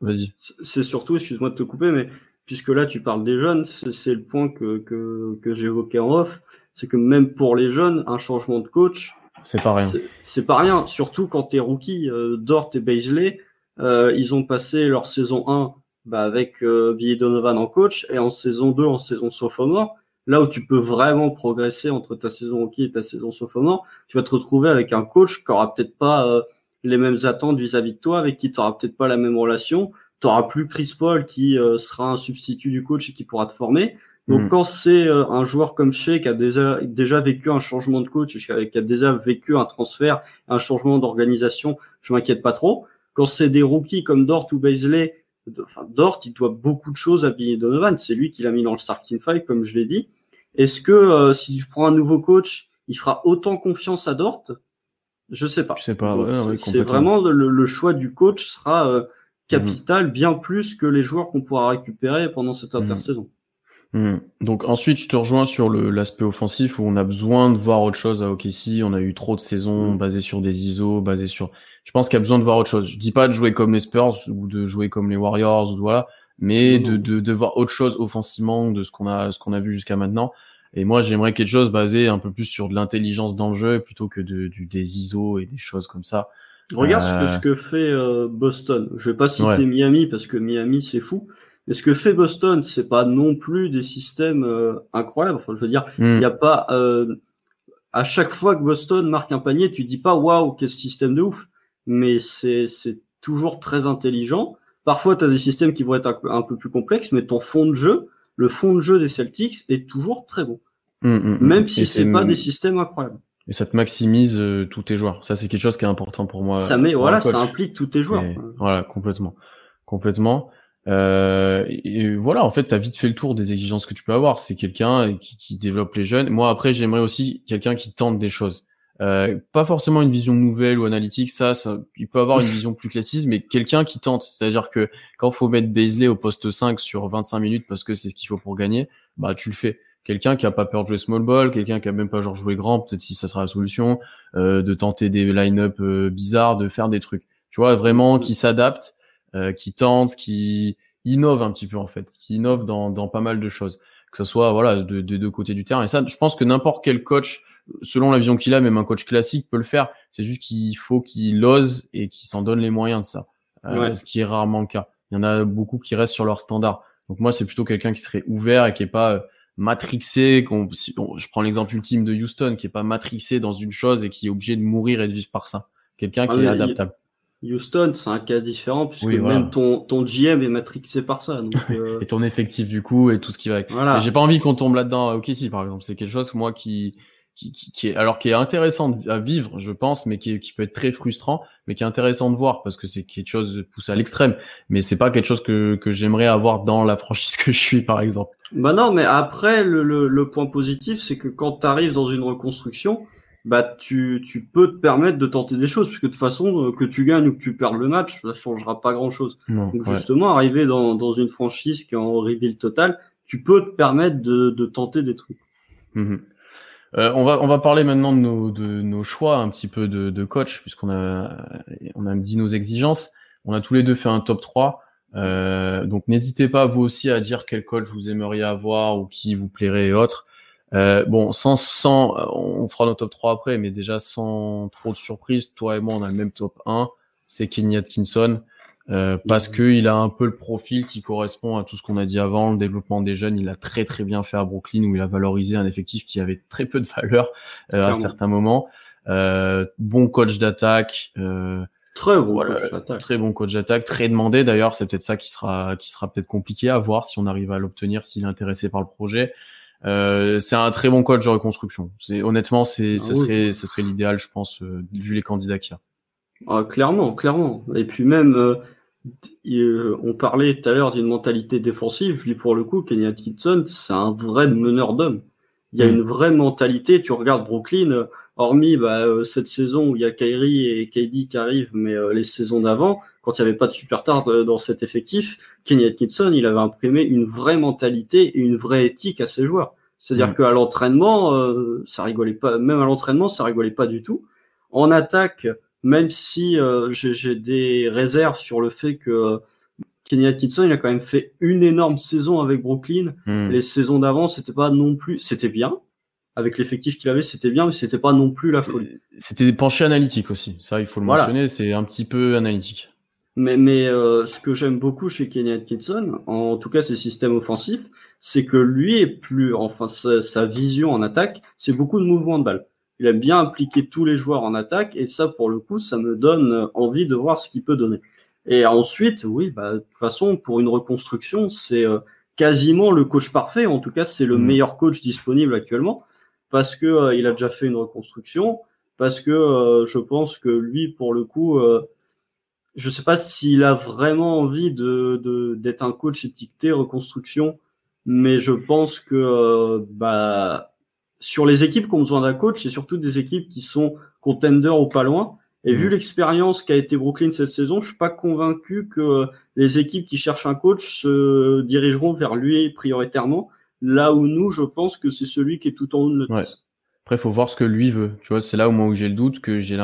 vas-y. C'est surtout, excuse-moi de te couper, mais puisque là tu parles des jeunes, c'est le point que, que, que j'évoquais en off, c'est que même pour les jeunes, un changement de coach, c'est pas rien. C'est pas rien, surtout quand t'es rookie, euh, Dort et Baisley, euh, ils ont passé leur saison 1 bah, avec euh, Billy Donovan en coach et en saison 2, en saison sophomore. Là où tu peux vraiment progresser entre ta saison rookie et ta saison sophomore, tu vas te retrouver avec un coach qui aura peut-être pas euh, les mêmes attentes vis-à-vis de toi, avec qui tu n'auras peut-être pas la même relation. Tu n'auras plus Chris Paul qui euh, sera un substitut du coach et qui pourra te former. Donc hmm. quand c'est un joueur comme Shea qui a déjà, déjà vécu un changement de coach, qui a déjà vécu un transfert, un changement d'organisation, je m'inquiète pas trop. Quand c'est des rookies comme Dort ou Baisley, enfin Dort, il doit beaucoup de choses à Billy Donovan. C'est lui qui l'a mis dans le starting five, comme je l'ai dit. Est-ce que euh, si tu prends un nouveau coach, il fera autant confiance à Dort Je sais pas. Je sais pas. c'est vraiment le, choix du coach sera euh, capital, bien plus que les joueurs qu'on pourra récupérer pendant cette mhm. intersaison. Hmm. Donc ensuite, je te rejoins sur l'aspect offensif où on a besoin de voir autre chose à OKC. On a eu trop de saisons basées sur des ISO, basées sur. Je pense qu'il y a besoin de voir autre chose. Je dis pas de jouer comme les Spurs ou de jouer comme les Warriors ou voilà, mais de, de, de voir autre chose offensivement de ce qu'on a ce qu'on a vu jusqu'à maintenant. Et moi, j'aimerais quelque chose basé un peu plus sur de l'intelligence dans le jeu plutôt que de, du, des ISO et des choses comme ça. Regarde ce, que, euh, ce que fait euh, Boston. Je vais pas citer Miami parce que Miami c'est fou, et ce que fait Boston, c'est pas non plus des systèmes euh, incroyables. Enfin, je veux dire, il n'y a pas euh, à chaque fois que Boston marque un panier, tu dis pas waouh quel système de ouf, mais c'est c'est toujours très intelligent. Parfois, tu as des systèmes qui vont être un, peu plus complexes, mais ton fond de jeu, le fond de jeu des Celtics est toujours très bon, hmm, hmm, même si c'est pas des systèmes incroyables. Et ça te maximise euh, tous tes joueurs. Ça, c'est quelque chose qui est important pour moi. Ça met, voilà, ça implique tous tes joueurs. Voilà, complètement, complètement. Euh, et voilà, en fait, tu as vite fait le tour des exigences que tu peux avoir. C'est quelqu'un qui, qui, développe les jeunes. Moi, après, j'aimerais aussi quelqu'un qui tente des choses. Euh, pas forcément une vision nouvelle ou analytique, ça, ça il peut avoir une vision plus classique, mais quelqu'un qui tente. C'est-à-dire que quand faut mettre Baisley au poste 5 sur 25 minutes parce que c'est ce qu'il faut pour gagner, bah tu le fais. Quelqu'un qui a pas peur de jouer small ball, quelqu'un qui a même pas genre joué grand, peut-être si ça sera la solution, euh, de tenter des line-up euh, bizarres, de faire des trucs. Tu vois, vraiment qui s'adapte euh, qui tente, qui innove un petit peu en fait, qui innove dans, dans pas mal de choses, que ce soit voilà de, de deux côtés du terrain. Et ça, je pense que n'importe quel coach, selon la vision qu'il a, même un coach classique peut le faire. C'est juste qu'il faut qu'il ose et qu'il s'en donne les moyens de ça, euh, ce qui est rarement le cas. Il y en a beaucoup qui restent sur leur standard. Donc moi, c'est plutôt quelqu'un qui serait ouvert et qui est pas matrixé. Qu'on, je prends l'exemple ultime de Houston, qui est pas matrixé dans une chose et qui est obligé de mourir et de vivre par ça. Quelqu'un qui ah, est adaptable. Houston, c'est un cas différent puisque même ton, ton GM est matrixé par ça. Donc, euh, et ton effectif du coup et tout ce qui va avec. Voilà. J'ai pas envie qu'on tombe là-dedans. Ok, si par exemple, c'est quelque chose moi qui qui, qui, est alors qui est intéressant à vivre, je pense, mais qui, qui peut être très frustrant, mais qui est intéressant de voir parce que c'est quelque chose de poussé à l'extrême. Mais c'est pas quelque chose que, que j'aimerais avoir dans la franchise que je suis, par exemple. Bah non, mais après le, le, le point positif, c'est que quand tu arrives dans une reconstruction, bah tu, tu peux te permettre de tenter des choses puisque de toute façon euh, que tu gagnes ou que tu perds le match ça changera pas grand chose donc justement arriver dans, dans une franchise qui est en reveal total tu peux te permettre de, de tenter des trucs mhm. Euh, on va on va parler maintenant de nos de nos choix un petit peu de, de coach puisqu'on a on a dit nos exigences. On a tous les deux fait un top 3 euh, donc n'hésitez pas vous aussi à dire quel coach vous aimeriez avoir ou qui vous plairait et autres. Euh, bon, sans, sans, on fera notre top 3 après, mais déjà sans trop de surprise, toi et moi, on a le même top 1, c'est Kenny Atkinson, euh, parce que il a un peu le profil qui correspond à tout ce qu'on a dit avant, le développement des jeunes, il a très très bien fait à Brooklyn, où il a valorisé un effectif qui avait très peu de valeur euh, à certains moments. Euh, bon coach d'attaque. Euh, Très bon coach d'attaque. Très bon coach d'attaque, très demandé d'ailleurs. C'est peut-être ça qui sera qui sera peut-être compliqué à voir si on arrive à l'obtenir, s'il est intéressé par le projet. Euh, c'est un très bon coach de reconstruction. C'est honnêtement, c'est ah ce serait ce serait l'idéal, je pense, euh, vu les candidats qu'il y a. Ah, clairement, clairement. Et puis même, euh, euh, on parlait tout à l'heure d'une mentalité défensive. Je dis pour le coup, Kenny Atkinson, c'est un vrai meneur d'hommes. Il y a mm. une vraie mentalité. Tu regardes Brooklyn, hormis bah, cette saison où il y a Kyrie et KD qui arrivent, mais les saisons d'avant, quand il n'y avait pas de superstar dans cet effectif, Kenny Atkinson, il avait imprimé une vraie mentalité et une vraie éthique à ses joueurs. C'est-à-dire mm. qu'à l'entraînement, euh, ça rigolait pas, même à l'entraînement, ça rigolait pas du tout. En attaque, même si euh, j'ai des réserves sur le fait que Kenny Atkinson, il a quand même fait une énorme saison avec Brooklyn. Mm. Les saisons d'avant, c'était pas non plus, c'était bien. Avec l'effectif qu'il avait, c'était bien, mais c'était pas non plus la folie. C'était penché analytique aussi. Ça, il faut le mentionner, c'est un petit peu analytique. Mais, mais euh, ce que j'aime beaucoup chez Kenny Atkinson, en tout cas ses systèmes offensifs, c'est que lui est plus, enfin sa, vision en attaque, c'est beaucoup de mouvements de balle. Il a bien impliqué tous les joueurs en attaque et ça, pour le coup, ça me donne envie de voir ce qu'il peut donner. Et ensuite, oui, bah, de toute façon, pour une reconstruction, c'est euh, quasiment le coach parfait. En tout cas, c'est le mmh. meilleur coach disponible actuellement parce que euh, il a déjà fait une reconstruction, parce que je pense que lui, pour le coup, je sais pas s'il a vraiment envie de d'être un coach étiqueté reconstruction, mais je pense que euh, bah sur les équipes qui ont besoin d'un coach, c'est surtout des équipes qui sont contenders ou pas loin. Et vu mmh. l'expérience qu'a été Brooklyn cette saison, je suis pas convaincu que les équipes qui cherchent un coach se dirigeront vers lui prioritairement. Là où nous, je pense que c'est celui qui est tout en haut de notre ouais. Après, faut voir ce que lui veut. Tu vois, c'est là au moment où j'ai le doute que j'ai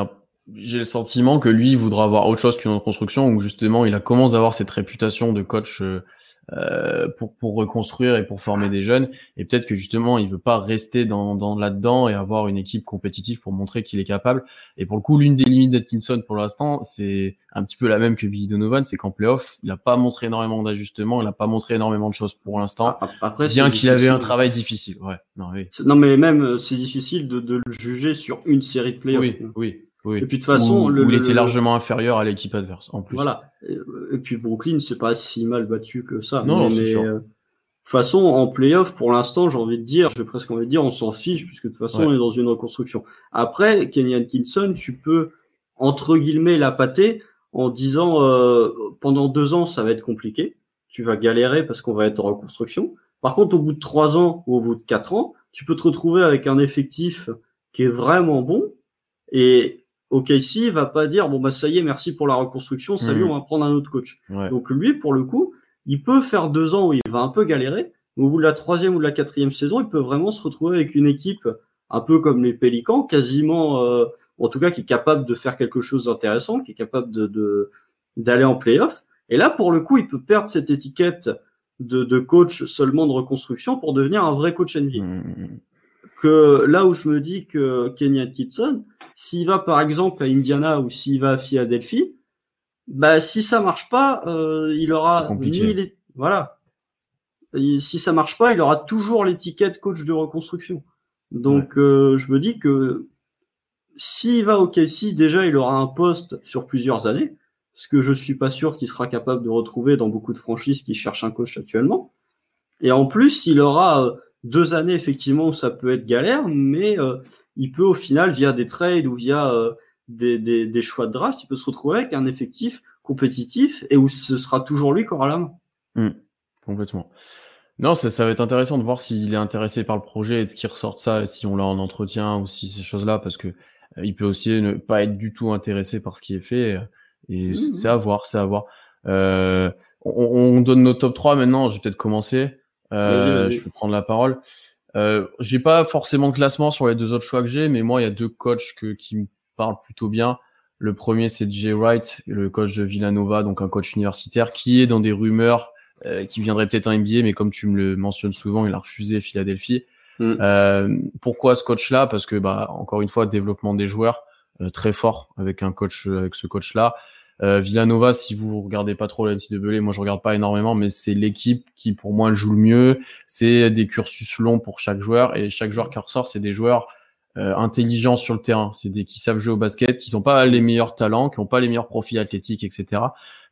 j'ai le sentiment que lui voudra avoir autre chose qu'une construction où justement il a commencé à avoir cette réputation de coach euh, euh, pour pour reconstruire et pour former des jeunes. Et peut-être que justement il veut pas rester dans, dans là-dedans et avoir une équipe compétitive pour montrer qu'il est capable. Et pour le coup l'une des limites d'Atkinson pour l'instant c'est un petit peu la même que Billy Donovan c'est qu'en playoff il a pas montré énormément d'ajustements il a pas montré énormément de choses pour l'instant après bien qu'il avait un travail difficile. Ouais. Non, oui. non mais même euh, c'est difficile de, de le juger sur une série de playoffs. Oui oui oui. Et puis de toute façon, le, il était largement inférieur à l'équipe adverse en plus. Voilà. Et, puis Brooklyn, c'est pas si mal battu que ça. Non, mais, sûr. Euh, de toute façon, en playoff, pour l'instant, j'ai envie de dire, j'ai presque envie de dire, on s'en fiche puisque de toute façon, on est dans une reconstruction. Après, Kenny Atkinson, tu peux entre guillemets la pâter en disant euh, pendant deux ans, ça va être compliqué. Tu vas galérer parce qu'on va être en reconstruction. Par contre, au bout de trois ans ou au bout de quatre ans, tu peux te retrouver avec un effectif qui est vraiment bon et OKC va pas dire bon bah ça y est merci pour la reconstruction salut hmm. on va prendre un autre coach donc lui pour le coup il peut faire deux ans où il va un peu galérer mais au bout de la troisième ou de la quatrième saison il peut vraiment se retrouver avec une équipe un peu comme les Pélicans quasiment euh, en tout cas qui est capable de faire quelque chose d'intéressant qui est capable de d'aller en playoff et là pour le coup il peut perdre cette étiquette de, de coach seulement de reconstruction pour devenir un vrai coach NBA hmm. Que là où je me dis que Kenny Atkinson s'il va par exemple à Indiana ou s'il va à Philadelphie, bah si ça marche pas, euh, il aura ni les... voilà. si ça marche pas, il aura toujours l'étiquette coach de reconstruction. Donc euh, je me dis que s'il va au KC, déjà il aura un poste sur plusieurs années, ce que je suis pas sûr qu'il sera capable de retrouver dans beaucoup de franchises qui cherchent un coach actuellement. Et en plus, il aura euh, deux années effectivement ça peut être galère, mais euh, il peut au final via des trades ou via des, des, des, choix de draft, il peut se retrouver avec un effectif compétitif et où ce sera toujours lui qui aura la main. Mmh, complètement. Non, ça, ça va être intéressant de voir s'il est intéressé par le projet et de ce qui ressort de ça, si on l'a en entretien ou si ces choses-là, parce que euh, il peut aussi ne pas être du tout intéressé par ce qui est fait. Et mmh, c'est à voir, c'est à voir. Euh, on, on, donne nos top 3 maintenant. Je vais peut-être commencer. Euh, je vais prendre la parole. Euh, j'ai pas forcément de classement sur les deux autres choix que j'ai, mais moi, il y a deux coachs que, qui me parlent plutôt bien. Le premier, c'est Jay Wright, le coach de Villanova, donc un coach universitaire, qui est dans des rumeurs euh, qui viendrait peut-être en NBA, mais comme tu me le mentionnes souvent, il a refusé Philadelphie. Mm. Euh, pourquoi ce coach-là? Parce que, bah, encore une fois, développement des joueurs euh, très fort avec un coach, avec ce coach-là. Euh, Villanova, si vous regardez pas trop la NCAA, moi je regarde pas énormément, mais c'est l'équipe qui pour moi joue le mieux. C'est des cursus longs pour chaque joueur et chaque joueur qui ressort, c'est des joueurs euh, intelligents sur le terrain. C'est des qui savent jouer au basket, qui sont pas les meilleurs talents, qui ont pas les meilleurs profils athlétiques, etc.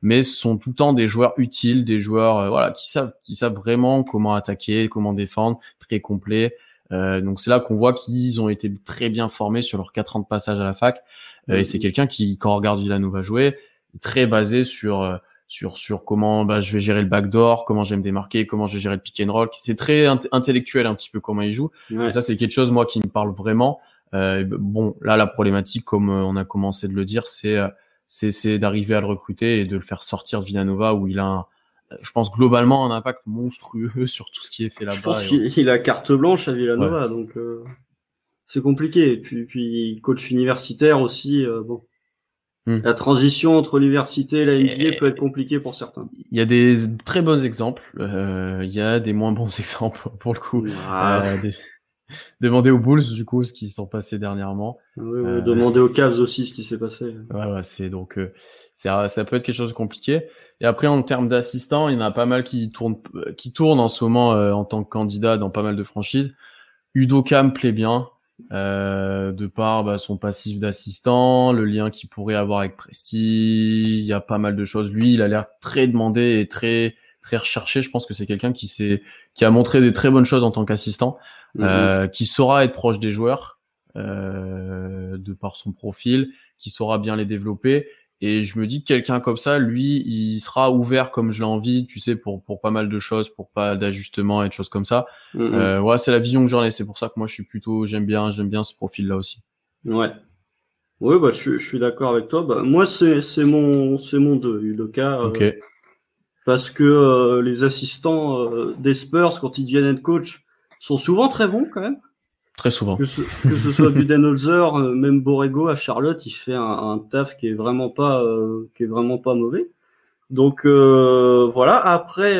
Mais ce sont tout le temps des joueurs utiles, des joueurs euh, voilà qui savent qui savent vraiment comment attaquer, comment défendre, très complets. Euh, donc c'est là qu'on voit qu'ils ont été très bien formés sur leurs quatre ans de passage à la fac. Euh, et c'est quelqu'un qui, quand on regarde Villanova jouer, très basé sur sur sur comment bah, je vais gérer le backdoor, comment je vais me démarquer, comment je vais gérer le pick and roll. C'est très intellectuel un petit peu comment il joue. Et ça c'est quelque chose moi qui me parle vraiment. Euh, bon là la problématique comme euh, on a commencé de le dire c'est euh, c'est d'arriver à le recruter et de le faire sortir de Villanova où il a un, je pense globalement un impact monstrueux sur tout ce qui est fait là-bas. Je pense qu'il a carte blanche à Villanova donc euh, c'est compliqué. Et puis puis coach universitaire aussi bon. Hmm. La transition entre l'université et la NBA peut être compliquée pour certains. Il y a des très bons exemples, euh, il y a des moins bons exemples pour le coup. Ah. Euh, Demandez aux Bulls du coup ce qui se sont passés dernièrement. Oui, euh... Demandez aux Cavs aussi ce qui s'est passé. Voilà, c'est donc euh, ça, ça peut être quelque chose de compliqué. Et après en termes d'assistants, il y en a pas mal qui tournent qui tournent en ce moment euh, en tant que candidat dans pas mal de franchises. Udoka me plaît bien. Euh, de par bah, son passif d'assistant, le lien qu'il pourrait avoir avec Presti, il y a pas mal de choses. Lui, il a l'air très demandé et très très recherché. Je pense que c'est quelqu'un qui s'est qui a montré des très bonnes choses en tant qu'assistant, mhm. euh, qui saura être proche des joueurs euh, de par son profil, qui saura bien les développer et je me dis que quelqu'un comme ça, lui, il sera ouvert comme je l'ai envie, tu sais, pour pour pas mal de choses, pour pas d'ajustements et de choses comme ça. Mm euh, ouais, c'est la vision que j'en ai. C'est pour ça que moi, je suis plutôt, j'aime bien, j'aime bien ce profil-là aussi. Ouais. Ouais, bah, je, je suis d'accord avec toi. Bah, moi, c'est c'est mon c'est mon Udoka. Euh, parce que euh, les assistants euh, des Spurs, quand ils deviennent coach, sont souvent très bons quand même. Très souvent. Que ce, soit Budenholzer, euh, même Borrego à Charlotte, il fait un, taf qui est vraiment pas, euh, qui est vraiment pas mauvais. Donc euh, voilà. Après,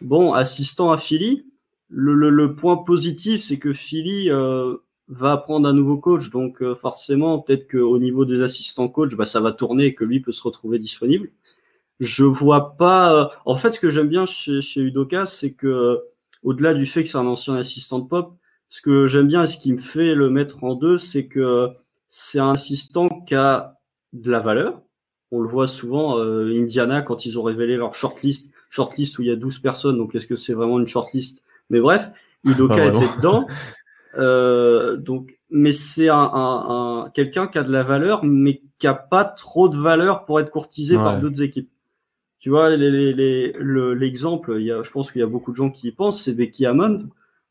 bon, assistant à Philly, le point positif, c'est que Philly va prendre un nouveau coach, donc forcément, peut-être qu'au niveau des assistants coach, bah, ça va tourner et que lui peut se retrouver disponible. Je vois pas. En fait, ce que j'aime bien chez, chez Udoka, c'est que au-delà du fait que c'est un ancien assistant de pop, ce que j'aime bien et ce qui me fait le mettre en deux, c'est que c'est un assistant qui a de la valeur. On le voit souvent, euh, Indiana, quand ils ont révélé leur shortlist, shortlist où il y a 12 personnes, donc est-ce que c'est vraiment une shortlist? Mais bref, Udoka était dedans. Euh, donc, mais c'est un, un, quelqu'un qui a de la valeur, mais qui a pas trop de valeur pour être courtisé par d'autres équipes. Tu vois, l'exemple, les, les, il y a, je pense qu'il y a beaucoup de gens qui y pensent, c'est Becky Hammond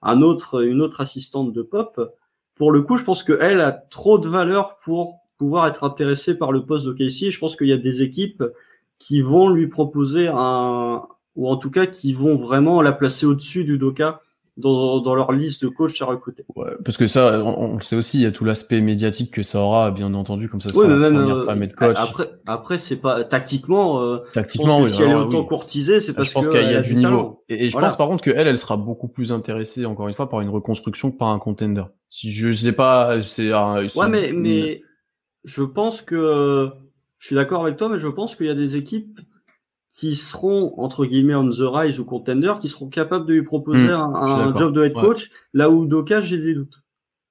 un autre, une autre assistante de pop. Pour le coup, je pense qu'elle a trop de valeur pour pouvoir être intéressée par le poste de Casey. je pense qu'il y a des équipes qui vont lui proposer un, ou en tout cas qui vont vraiment la placer au-dessus du Doka dans, dans, leur liste de coachs à recruter. Ouais, parce que ça, on, le sait aussi, il y a tout l'aspect médiatique que ça aura, bien entendu, comme ça sera oui, même, euh, coach. Après, après c'est pas tactiquement. Euh, tactiquement, si elle est autant courtisée, c'est parce je pense qu'il y a, du, niveau. Et, je pense par contre qu'elle, elle sera beaucoup plus intéressée, encore une fois, par une reconstruction que par un contender. Si je sais pas, c'est. Ouais, mais mais je pense que je suis d'accord avec toi, mais je pense qu'il y a des équipes qui seront entre guillemets on the rise ou contender, qui seront capables de lui proposer hmm, un, job de head coach, là où Doka j'ai des doutes.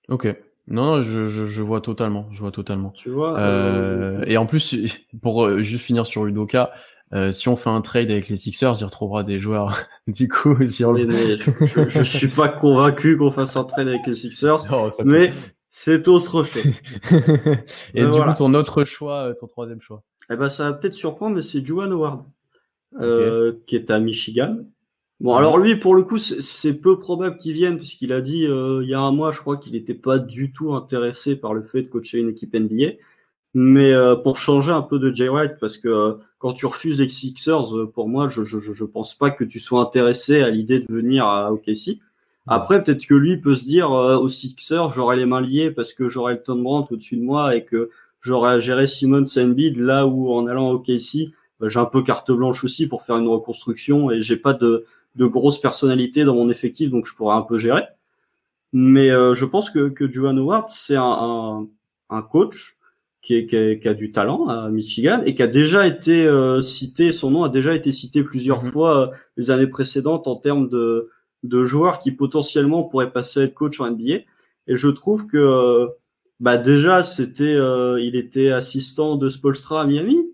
Ok. Non, non, je, je, je, vois totalement, je vois totalement. Tu vois. Euh, euh et en plus, pour euh, juste finir sur Udoka, euh, si on fait un trade avec les Sixers, il retrouvera des joueurs du coup sur le. je, je, suis pas convaincu qu'on fasse un trade avec les Sixers, mais c'est autre chose. et du coup, ton autre choix, ton troisième choix. Eh ben, ça va peut-être surprendre, mais c'est Juwan Howard, euh, qui est à Michigan. Bon, alors lui, pour le coup, c'est peu probable qu'il vienne, puisqu'il a dit euh, il y a un mois, je crois, qu'il n'était pas du tout intéressé par le fait de coacher une équipe NBA. Mais euh, pour changer un peu de Jay White, parce que euh, quand tu refuses les Sixers, euh, pour moi, je, je, je pense pas que tu sois intéressé à l'idée de venir à OKC. Après, peut-être que lui peut se dire aux Sixers, j'aurai les mains liées parce que j'aurai le Tom Brandt au-dessus de moi et que j'aurai à gérer Simon Embiid là où en allant à OKC, j'ai un peu carte blanche aussi pour faire une reconstruction et j'ai pas de, de grosse personnalité dans mon effectif, donc je pourrais un peu gérer. Mais je pense que, que Juwan Howard, c'est un, un, un coach qui, qui, a du talent à Michigan et qui a déjà été euh, cité, son nom a déjà été cité plusieurs mhm. fois euh, les années précédentes en termes de, de joueurs qui potentiellement pourraient passer à être coach en NBA. Et je trouve que euh, bah déjà c'était, il était assistant de Spolstra à Miami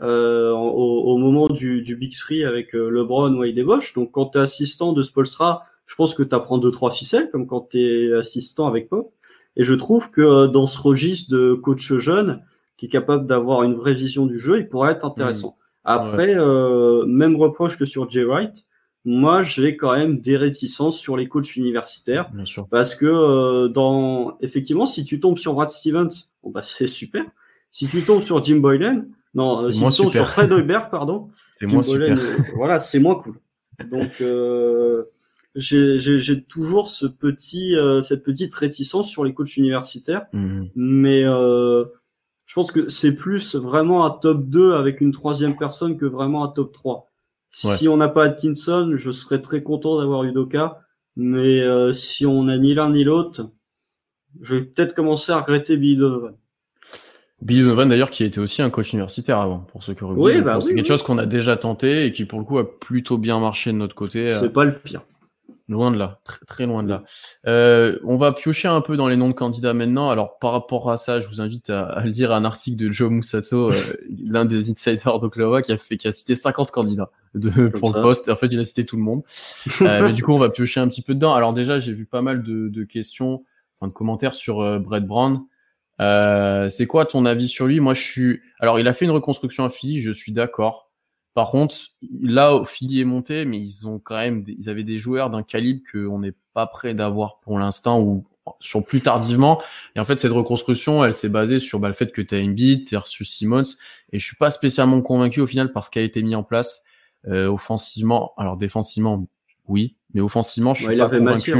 au, au, moment du, du Big Three avec LeBron, Wade et Bosch. Donc quand tu es assistant de Spolstra, je pense que tu apprends deux trois ficelles comme quand tu es assistant avec Pop. Et je trouve que euh, dans ce registre de coach jeune, qui est capable d'avoir une vraie vision du jeu, il pourrait être intéressant. Mmh. Après, euh, même reproche que sur Jay Wright, moi j'ai quand même des réticences sur les coachs universitaires. Bien sûr. Parce que euh, dans effectivement, si tu tombes sur Brad Stevens, bon bah c'est super. Si tu tombes sur Jim Boylan, non, si tu tombes sur Fred Hoiberg, pardon, c'est moins super. voilà, c'est moins cool. Donc euh, j'ai toujours ce petit, euh, cette petite réticence sur les coachs universitaires. Mhm. Mais euh, je pense que c'est plus vraiment un top 2 avec une troisième personne que vraiment un top 3. Si on n'a pas Atkinson, je serais très content d'avoir Udoka. Mais euh, si on n'a ni l'un ni l'autre, je vais peut-être commencer à regretter Billy Donovan. Billy Donovan d'ailleurs qui était aussi un coach universitaire avant pour ceux qui Oui, bah, c'est quelque chose qu'on a déjà tenté et qui pour le coup a plutôt bien marché de notre côté. C'est pas le pire. Loin de là, très, très loin de là. Euh, on va piocher un peu dans les noms de candidats maintenant. Alors par rapport à ça, je vous invite à, lire un article de Joe Musato, euh, l'un des insiders d'Oklahoma, qui a fait, qui a cité 50 candidats de, pour le poste. En fait, il a cité tout le monde. euh, mais du coup, on va piocher un petit peu dedans. Alors déjà, j'ai vu pas mal de, de questions, enfin de commentaires sur euh, Brett Brown. Euh, c'est quoi ton avis sur lui? Moi, je suis. Alors, il a fait une reconstruction à Philly, je suis d'accord. Par contre, là, Philly est monté, mais ils ont quand même, ils avaient des joueurs d'un calibre qu'on n'est pas prêt d'avoir pour l'instant ou sur plus tardivement. Et en fait, cette reconstruction, elle s'est basée sur bah, le fait que tu as bite, tu as reçu Simmons, et je suis pas spécialement convaincu au final par ce qui a été mis en place euh, offensivement. Alors défensivement, oui, mais offensivement, je suis pas convaincu.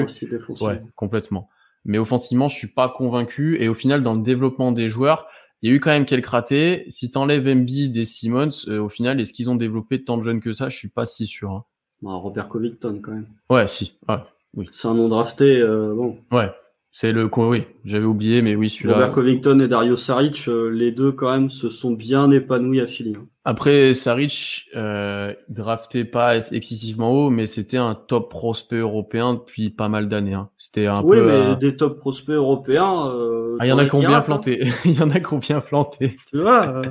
ouais, complètement. Mais offensivement, je suis pas convaincu. Et au final, dans le développement des joueurs, il y a eu quand même quelques ratés. Si t'enlèves MB des Simmons, euh, au final, est-ce qu'ils ont développé tant de jeunes que ça? Je suis pas si sûr. Hein. Robert Covington, quand même. Ouais, si. Ouais, oui. C'est un nom drafté, euh, bon. Ouais. C'est le oui, j'avais oublié, mais oui, celui-là. Robert Covington et Dario Saric, euh, les deux quand même se sont bien épanouis à Philly. Hein. Après, Saric, euh, drafté pas excessivement haut, mais c'était un top prospect européen depuis pas mal d'années. Hein. C'était un oui, peu. Oui, mais des top prospects européens. Euh, ah, il y en a qui ont bien planté. Il y en a qui ont bien planté. Tu vois.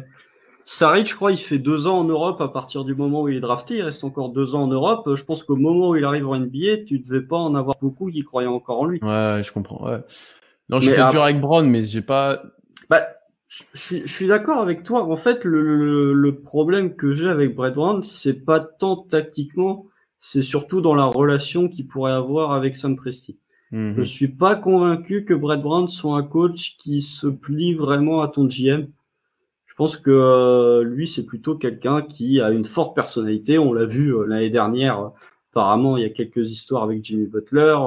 Saric, je crois, il fait deux ans en Europe à partir du moment où il est drafté. Il reste encore deux ans en Europe. Je pense qu'au moment où il arrive en NBA, tu devais pas en avoir beaucoup qui croyaient encore en lui. Ouais, je comprends. Ouais. Non, je suis dur avec Brown, mais j'ai pas. Bah, je, suis d'accord avec toi. En fait, le, le, problème que j'ai avec Brett Brown, c'est pas tant tactiquement, c'est surtout dans la relation qu'il pourrait avoir avec Sam Presti. Mm Je suis pas convaincu que Brett Brown soit un coach qui se plie vraiment à ton GM. Je pense que euh, lui, c'est plutôt quelqu'un qui a une forte personnalité. On l'a vu euh, l'année dernière. apparemment, il y a quelques histoires avec Jimmy Butler.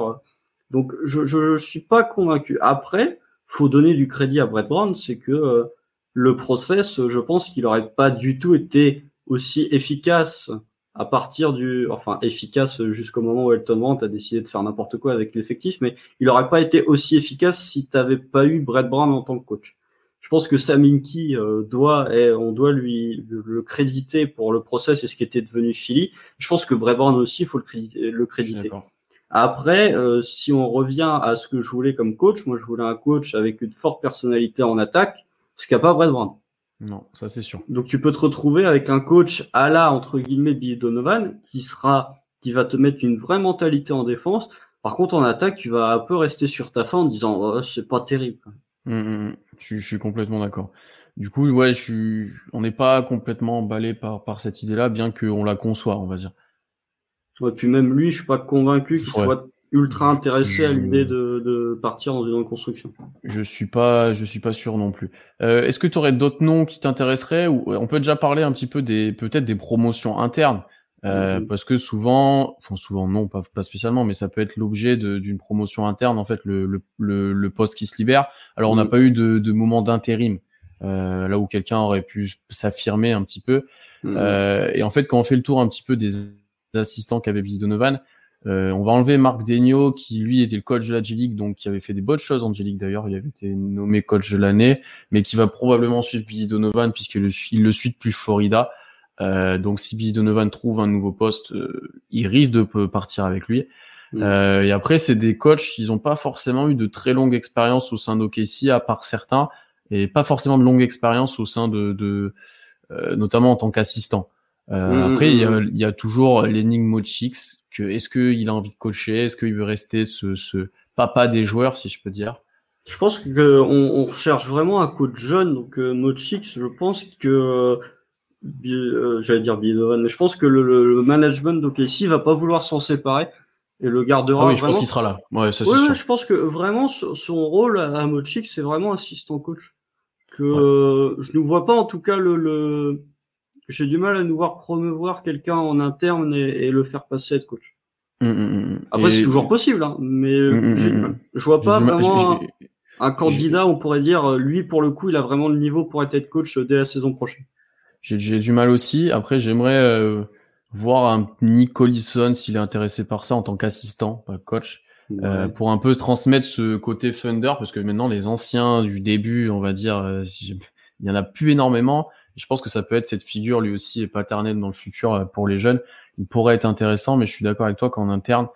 Donc, je, je, suis pas convaincu. Après, faut donner du crédit à Brett Brown, c'est que euh, le process, je pense qu'il aurait pas du tout été aussi efficace à partir du, enfin efficace jusqu'au moment où Elton Brand a décidé de faire n'importe quoi avec l'effectif, mais il aurait pas été aussi efficace si tu n'avais pas eu Brett Brown en tant que coach. Je pense que Saminki euh, doit, et on doit lui le, créditer pour le process et ce qui était devenu Philly. Je pense que Brevard aussi, il faut le créditer. Le créditer. Après, euh, si on revient à ce que je voulais comme coach, moi je voulais un coach avec une forte personnalité en attaque, ce qu'il n'y a pas Brad Non, ça c'est sûr. Donc tu peux te retrouver avec un coach à la entre guillemets Billy Donovan qui sera, qui va te mettre une vraie mentalité en défense. Par contre, en attaque, tu vas un peu rester sur ta fin en disant oh, c'est pas terrible. Hum, hum, hum. je, suis complètement d'accord. Du coup, ouais, je suis, on n'est pas complètement emballé par par cette idée-là, bien qu'on la conçoit, on va dire. Ouais, puis même lui, je suis pas convaincu qu'il soit ultra intéressé à l'idée de, de, partir dans une reconstruction. Je suis pas, je suis pas sûr non plus. Euh, Est-ce que tu aurais d'autres noms qui t'intéresseraient ou on peut déjà parler un petit peu des peut-être des promotions internes euh, mm-hmm. parce que souvent, enfin souvent non, pas, pas spécialement, mais ça peut être l'objet d'une promotion interne en fait le, le, le, poste qui se libère. Alors on n'a mm-hmm. pas eu de, de moment d'intérim. Euh, là où quelqu'un aurait pu s'affirmer un petit peu. Mm-hmm. Euh, et en fait, quand on fait le tour un petit peu des assistants qu'avait Billy Donovan. Euh, on va enlever Marc Degno, qui lui était le coach de la G-League, donc qui avait fait des bonnes choses en G-League d'ailleurs, il avait été nommé coach de l'année, mais qui va probablement suivre Billy Donovan puisqu'il le, il le suit depuis Florida. Euh, donc si Billy Donovan trouve un nouveau poste, euh, il risque de partir avec lui. Euh, et après, c'est des coachs qui n'ont pas forcément eu de très longue expérience au sein d'OKC, à part certains, et pas forcément de longue expérience au sein de, de euh, notamment en tant qu'assistant. Euh, mm, après, il y, a, toujours l'énigme Mochix, que est-ce qu'il a envie de coacher, est-ce qu'il veut rester ce, ce, papa des joueurs, si je peux dire. Je pense que on, recherche vraiment un coach jeune, donc euh, Mochix, je pense que euh, j'allais dire Bidovan, mais je pense que le, management d'OKC va pas vouloir s'en séparer et le gardera. Ah oui, je pense qu'il sera là. Ouais, ça, oui, je pense que vraiment son rôle à Mochix, c'est vraiment assistant coach. Que je ne vois pas en tout cas le, le j'ai du mal à nous voir promouvoir quelqu'un en interne et, le faire passer être coach. Hum, hum, hum, Après, c'est toujours possible, hein, mais je vois pas vraiment un, candidat, on pourrait dire, lui, pour le coup, il a vraiment le niveau pour être coach dès la saison prochaine. J'ai du mal aussi. Après, j'aimerais euh, voir un Nick Collison s'il est intéressé par ça en tant qu'assistant, pas coach. Euh, pour un peu transmettre ce côté Thunder, parce que maintenant les anciens du début, on va dire, euh, il y en a plus énormément je pense que ça peut être cette figure lui aussi paternelle dans le futur euh, pour les jeunes. Il pourrait être intéressant, mais je suis d'accord avec toi qu'en interne,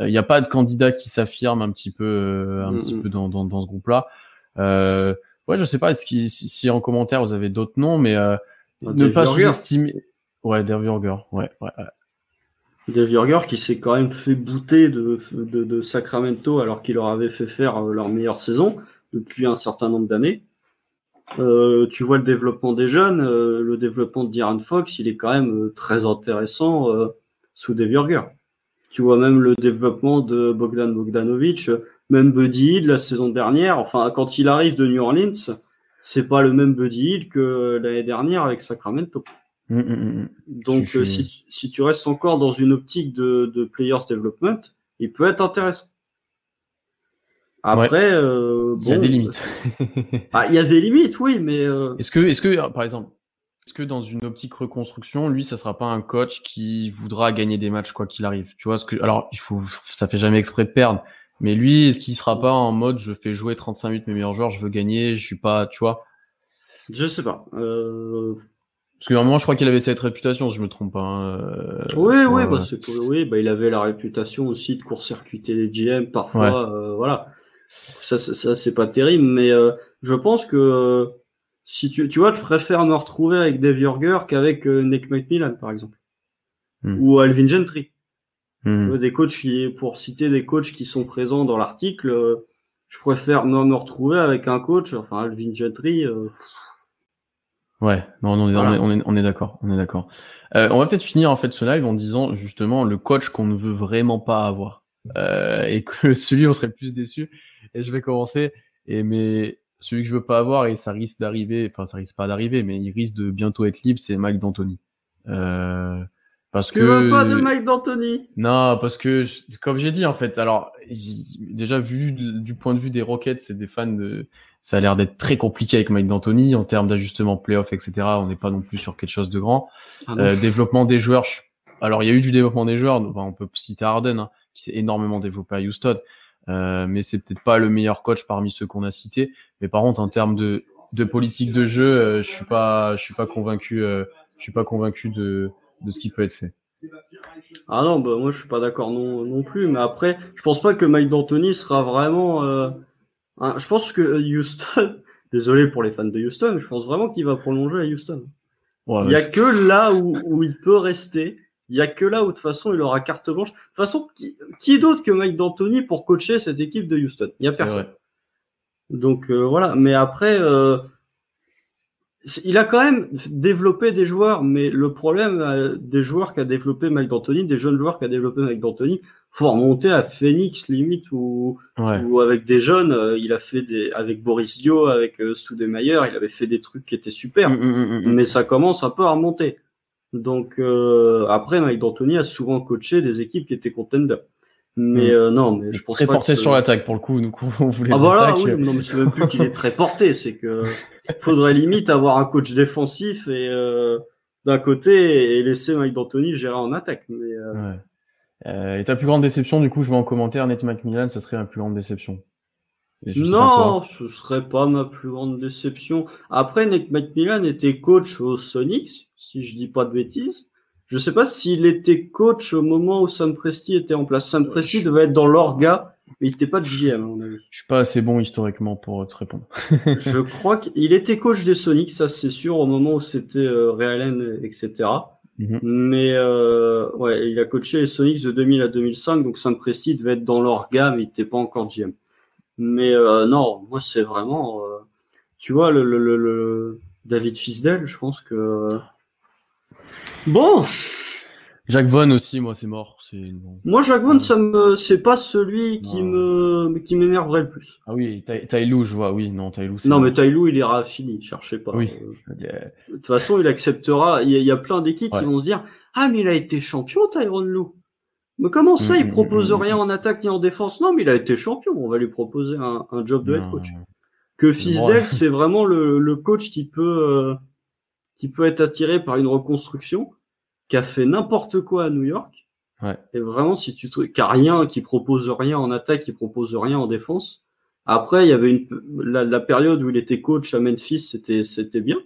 euh, il n'y a pas de candidat qui s'affirme un petit peu, euh, un petit peu dans, dans, dans ce groupe-là. Euh, ouais, je sais pas. Si, si, en commentaire vous avez d'autres noms, mais euh, ne pas sous-estimer. Ouais, Dave. Ouais, ouais. ouais. Dave qui s'est quand même fait bouter de, de, de Sacramento alors qu'il leur avait fait faire leur meilleure saison depuis un certain nombre d'années. Euh, tu vois le développement des jeunes, euh, le développement de Diran Fox, il est quand même euh, très intéressant sous des Tu vois même le développement de Bogdan Bogdanovic, même Buddy Hill la saison dernière. Enfin, quand il arrive de New Orleans, c'est pas le même Buddy Hill que l'année dernière avec Sacramento. Mmh, mmh, Donc, si, si, tu restes encore dans une optique de, de players development, il peut être intéressant. Après, euh, il y a des limites. ah, il y a des limites, oui, mais euh... est-ce que, est-ce que, par exemple, est-ce que dans une optique reconstruction, lui, ça sera pas un coach qui voudra gagner des matchs quoi qu'il arrive? Tu vois ce que, alors, il faut, ça fait jamais exprès de perdre, mais lui, est-ce qu'il sera pas en mode, je fais jouer 35 minutes mes meilleurs joueurs, je veux gagner, je suis pas, tu vois Je sais pas. Euh... Parce qu'à un moment, je crois qu'il avait cette réputation, si je me trompe pas. Hein, euh, oui, oui, bah, oui, bah, il avait la réputation aussi de court-circuiter les GM parfois, euh, voilà. Ça, ça, c'est pas terrible, mais euh, je pense que euh, si tu, tu vois, je préfère me retrouver avec Dave Yorger qu'avec euh, Nick McMillan, par exemple, hmm. ou Alvin Gentry. Hmm. Des coachs qui, pour citer des coachs qui sont présents dans l'article, je préfère me, me, retrouver avec un coach, enfin Alvin Gentry. Ouais, non, on est, on est, on est, d'accord, on est d'accord. on va peut-être finir en fait ce live en disant justement le coach qu'on ne veut vraiment pas avoir euh, et que celui on serait plus déçu et je vais commencer. Et mais celui que je veux pas avoir et ça risque d'arriver, enfin ça risque pas d'arriver, mais il risque de bientôt être libre, c'est Mike D'Antoni. Euh, parce tu que veux pas de Mike D'Antoni? Non, parce que comme j'ai dit en fait, alors déjà vu du point de vue des Rockets, c'est des fans de, ça a l'air d'être très compliqué avec Mike D'Antoni en termes d'ajustement playoff, etc. On n'est pas non plus sur quelque chose de grand. Ah euh, développement des joueurs. Alors il y a eu du développement des joueurs, on peut citer Harden hein, qui s'est énormément développé à Houston. Euh, mais c'est peut-être pas le meilleur coach parmi ceux qu'on a cités. Mais par contre, en termes de de politique de jeu, je suis pas, je suis pas convaincu, je suis pas convaincu de, de ce qui peut être fait. Ah non, bah moi je suis pas d'accord non, non plus, mais après, je pense pas que Mike D'Antoni sera vraiment. je pense que Houston, désolé pour les fans de Houston, je pense vraiment qu'il va prolonger à Houston. il y a que là où, où il peut rester. Il y a que là où de toute façon il aura carte blanche. De toute façon, qui, qui d'autre que Mike D'Antoni pour coacher cette équipe de Houston? Il y a personne. Donc euh, voilà. Mais après, euh, il a quand même développé des joueurs, mais le problème euh, des joueurs qu'a développé Mike D'Antoni, des jeunes joueurs qu'a développé Mike D'Antoni, faut remonter à Phoenix limite ou ou avec des jeunes, il a fait des avec Boris Dio, avec euh, Soudemayer, il avait fait des trucs qui étaient super, mm, mm, mm, mais ça commence un peu à remonter. Donc euh, après, Mike D'Antoni a souvent coaché des équipes qui étaient contenders. Mais hmm. euh, non, mais je pense très porté sur l'attaque pour le coup. Nous, on voulait. Ah voilà, oui. Non, mais c'est même plus qu'il est très porté. C'est que faudrait limite avoir un coach défensif et euh, d'un côté et laisser Mike D'Antoni gérer en attaque. Mais euh... Ouais. Euh, et ta plus grande déception, du coup, je vais en commentaire. Nate McMillan, ça serait ma plus grande déception. Non, ce serait pas ma plus grande déception. Après, Nate McMillan était coach au Sonics si je dis pas de bêtises. Je sais pas s'il était coach au moment où Sam Presti était en place. Sam Presti devait être dans l'orga, mais il n'était pas de GM, à mon avis. Je suis pas assez bon historiquement pour te répondre. je crois qu'il était coach des Sonics, ça c'est sûr, au moment où c'était euh, Realen, etc. Mhm. Mais euh, ouais, il a coaché les Sonics de 2000 à 2005, donc Sam Presti devait être dans l'orga, mais il n'était pas encore GM. Mais euh, non, moi c'est vraiment, euh, tu vois, le, le, le, David Fisdel, je pense que Bon. Jacques Vaughan aussi, moi, c'est mort. Moi, Jacques Vaughan, ça me, c'est pas celui qui me, qui m'énerverait le plus. Ah oui, Tailou, je vois, oui, non, Tailou. Non, mais Tailou, il ira fini, cherchez pas. Oui. De toute façon, il acceptera. Il y a, plein d'équipes qui vont se dire, ah, mais il a été champion, Tyrone Lou. Mais comment ça, il mm, mm, propose mm, rien en attaque ni en défense? Non, mais il a été champion. On va lui proposer un, un job de head coach. Que Fizdel, c'est vraiment le, le coach qui peut, euh, qui peut être attiré par une reconstruction, qui a fait n'importe quoi à New York. Ouais. Et vraiment, si tu qui a rien, qui propose rien en attaque, qui propose rien en défense. Après, il y avait une la, période où il était coach à Memphis, c'était c'était bien,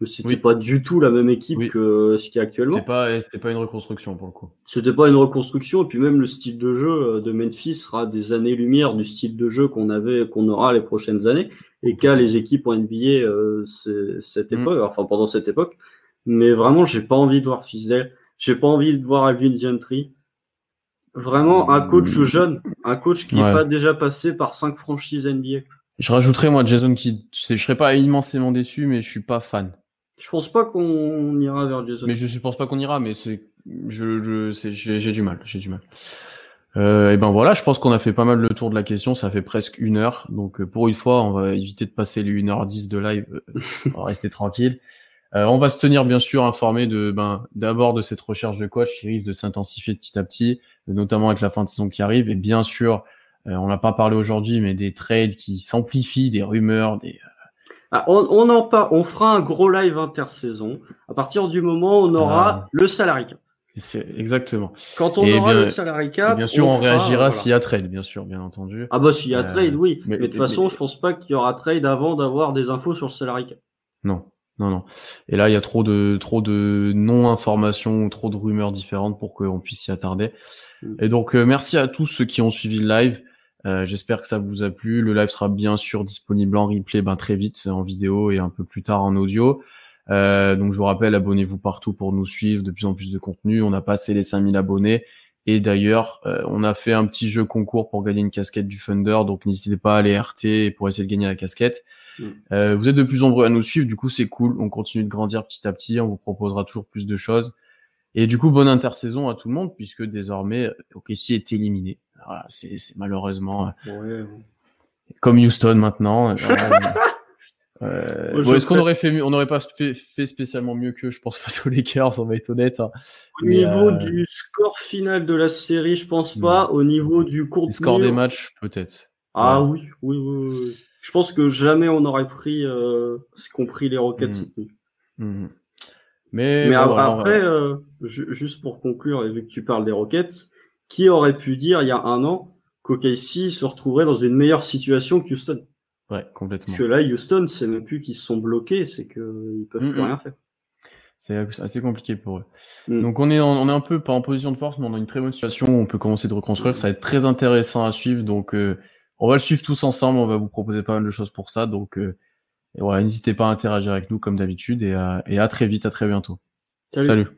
mais c'était pas du tout la même équipe que ce qui est actuellement. C'était pas c'était pas une reconstruction pour le coup. C'était pas une reconstruction et puis même le style de jeu euh, de Memphis sera des années lumière du style de jeu qu'on avait qu'on aura les prochaines années et qu'a les équipes en NBA euh, cette mm. époque, enfin pendant cette époque. Mais vraiment, j'ai pas envie de voir Fizdale, j'ai pas envie de voir Alvin Gentry. Vraiment un coach mm. jeune, un coach qui n'est pas déjà passé par cinq franchises NBA. Je rajouterais moi Jason Kidd. Je serais pas immensément déçu, mais je suis pas fan. Je pense pas qu'on ira vers Jason. Mais je ne pense pas qu'on ira, mais c'est, je, je, j'ai du mal, j'ai du mal. Euh, et ben voilà, je pense qu'on a fait pas mal le tour de la question. Ça fait presque une heure, donc euh, pour une fois, on va éviter de passer les 1h10 de live. Euh, on va rester tranquille. Euh, on va se tenir bien sûr informé de, ben, d'abord de cette recherche de coach qui risque de s'intensifier petit à petit, notamment avec la fin de saison qui arrive, et bien sûr, on n'a pas parlé aujourd'hui, mais des trades qui s'amplifient, des rumeurs, des ah, on, on, en pas, on fera un gros live intersaison à partir du moment où on aura ah. le salarié. C'est exactement. Quand on aura le salary cap, bien sûr, on, réagira s'il y a trade, bien sûr, bien entendu. Ah bah s'il y a euh, trade, oui. Mais, de toute façon, je pense pas qu'il y aura trade avant d'avoir des infos sur le salary cap. Non, non, non. Et là, il y a trop de trop de non-informations, trop de rumeurs différentes pour qu'on puisse s'y attarder. Mm. Et donc, euh, merci à tous ceux qui ont suivi le live. Euh, J'espère que ça vous a plu. Le live sera bien sûr disponible en replay, ben très vite en vidéo et un peu plus tard en audio. Euh, donc je vous rappelle, abonnez-vous partout pour nous suivre, de plus en plus de contenu. On a passé les 5000 abonnés. Et d'ailleurs, euh, on a fait un petit jeu concours pour gagner une casquette du Thunder. Donc n'hésitez pas à aller RT pour essayer de gagner la casquette. Mm. Euh, vous êtes de plus en nombreux à nous suivre, du coup c'est cool. On continue de grandir petit à petit. On vous proposera toujours plus de choses. Et du coup, bonne intersaison à tout le monde, puisque désormais, OKC est éliminé. Voilà, c'est malheureusement comme Houston maintenant. Euh, Est-ce qu'on aurait fait on n'aurait pas fait, fait, spécialement mieux que, je pense, face aux Lakers, on va être honnête. Hein. Au niveau euh, du score final de la série, je pense pas. Au niveau du contenu. Score des matchs, peut-être. Ah oui, oui, oui, Je pense que jamais on aurait pris euh, ce qu'ont pris les Rockets. Mmh. Mmh. Mais, Mais après, euh, juste pour conclure, et vu que tu parles des Rockets, qui aurait pu dire il y a un an qu'OKC se retrouverait dans une meilleure situation que Houston? Ouais, complètement. Parce que là, Houston, c'est même plus qu'ils se sont bloqués, c'est qu'ils peuvent plus rien faire. C'est assez compliqué pour eux. Mm. Donc on est, on est un peu pas en position de force, mais on a une très bonne situation. On peut commencer de reconstruire. Ça va être très intéressant à suivre. Donc euh, on va le suivre tous ensemble. On va vous proposer pas mal de choses pour ça. Donc euh, voilà, n'hésitez pas à interagir avec nous comme d'habitude et, et à très vite, à très bientôt. Salut.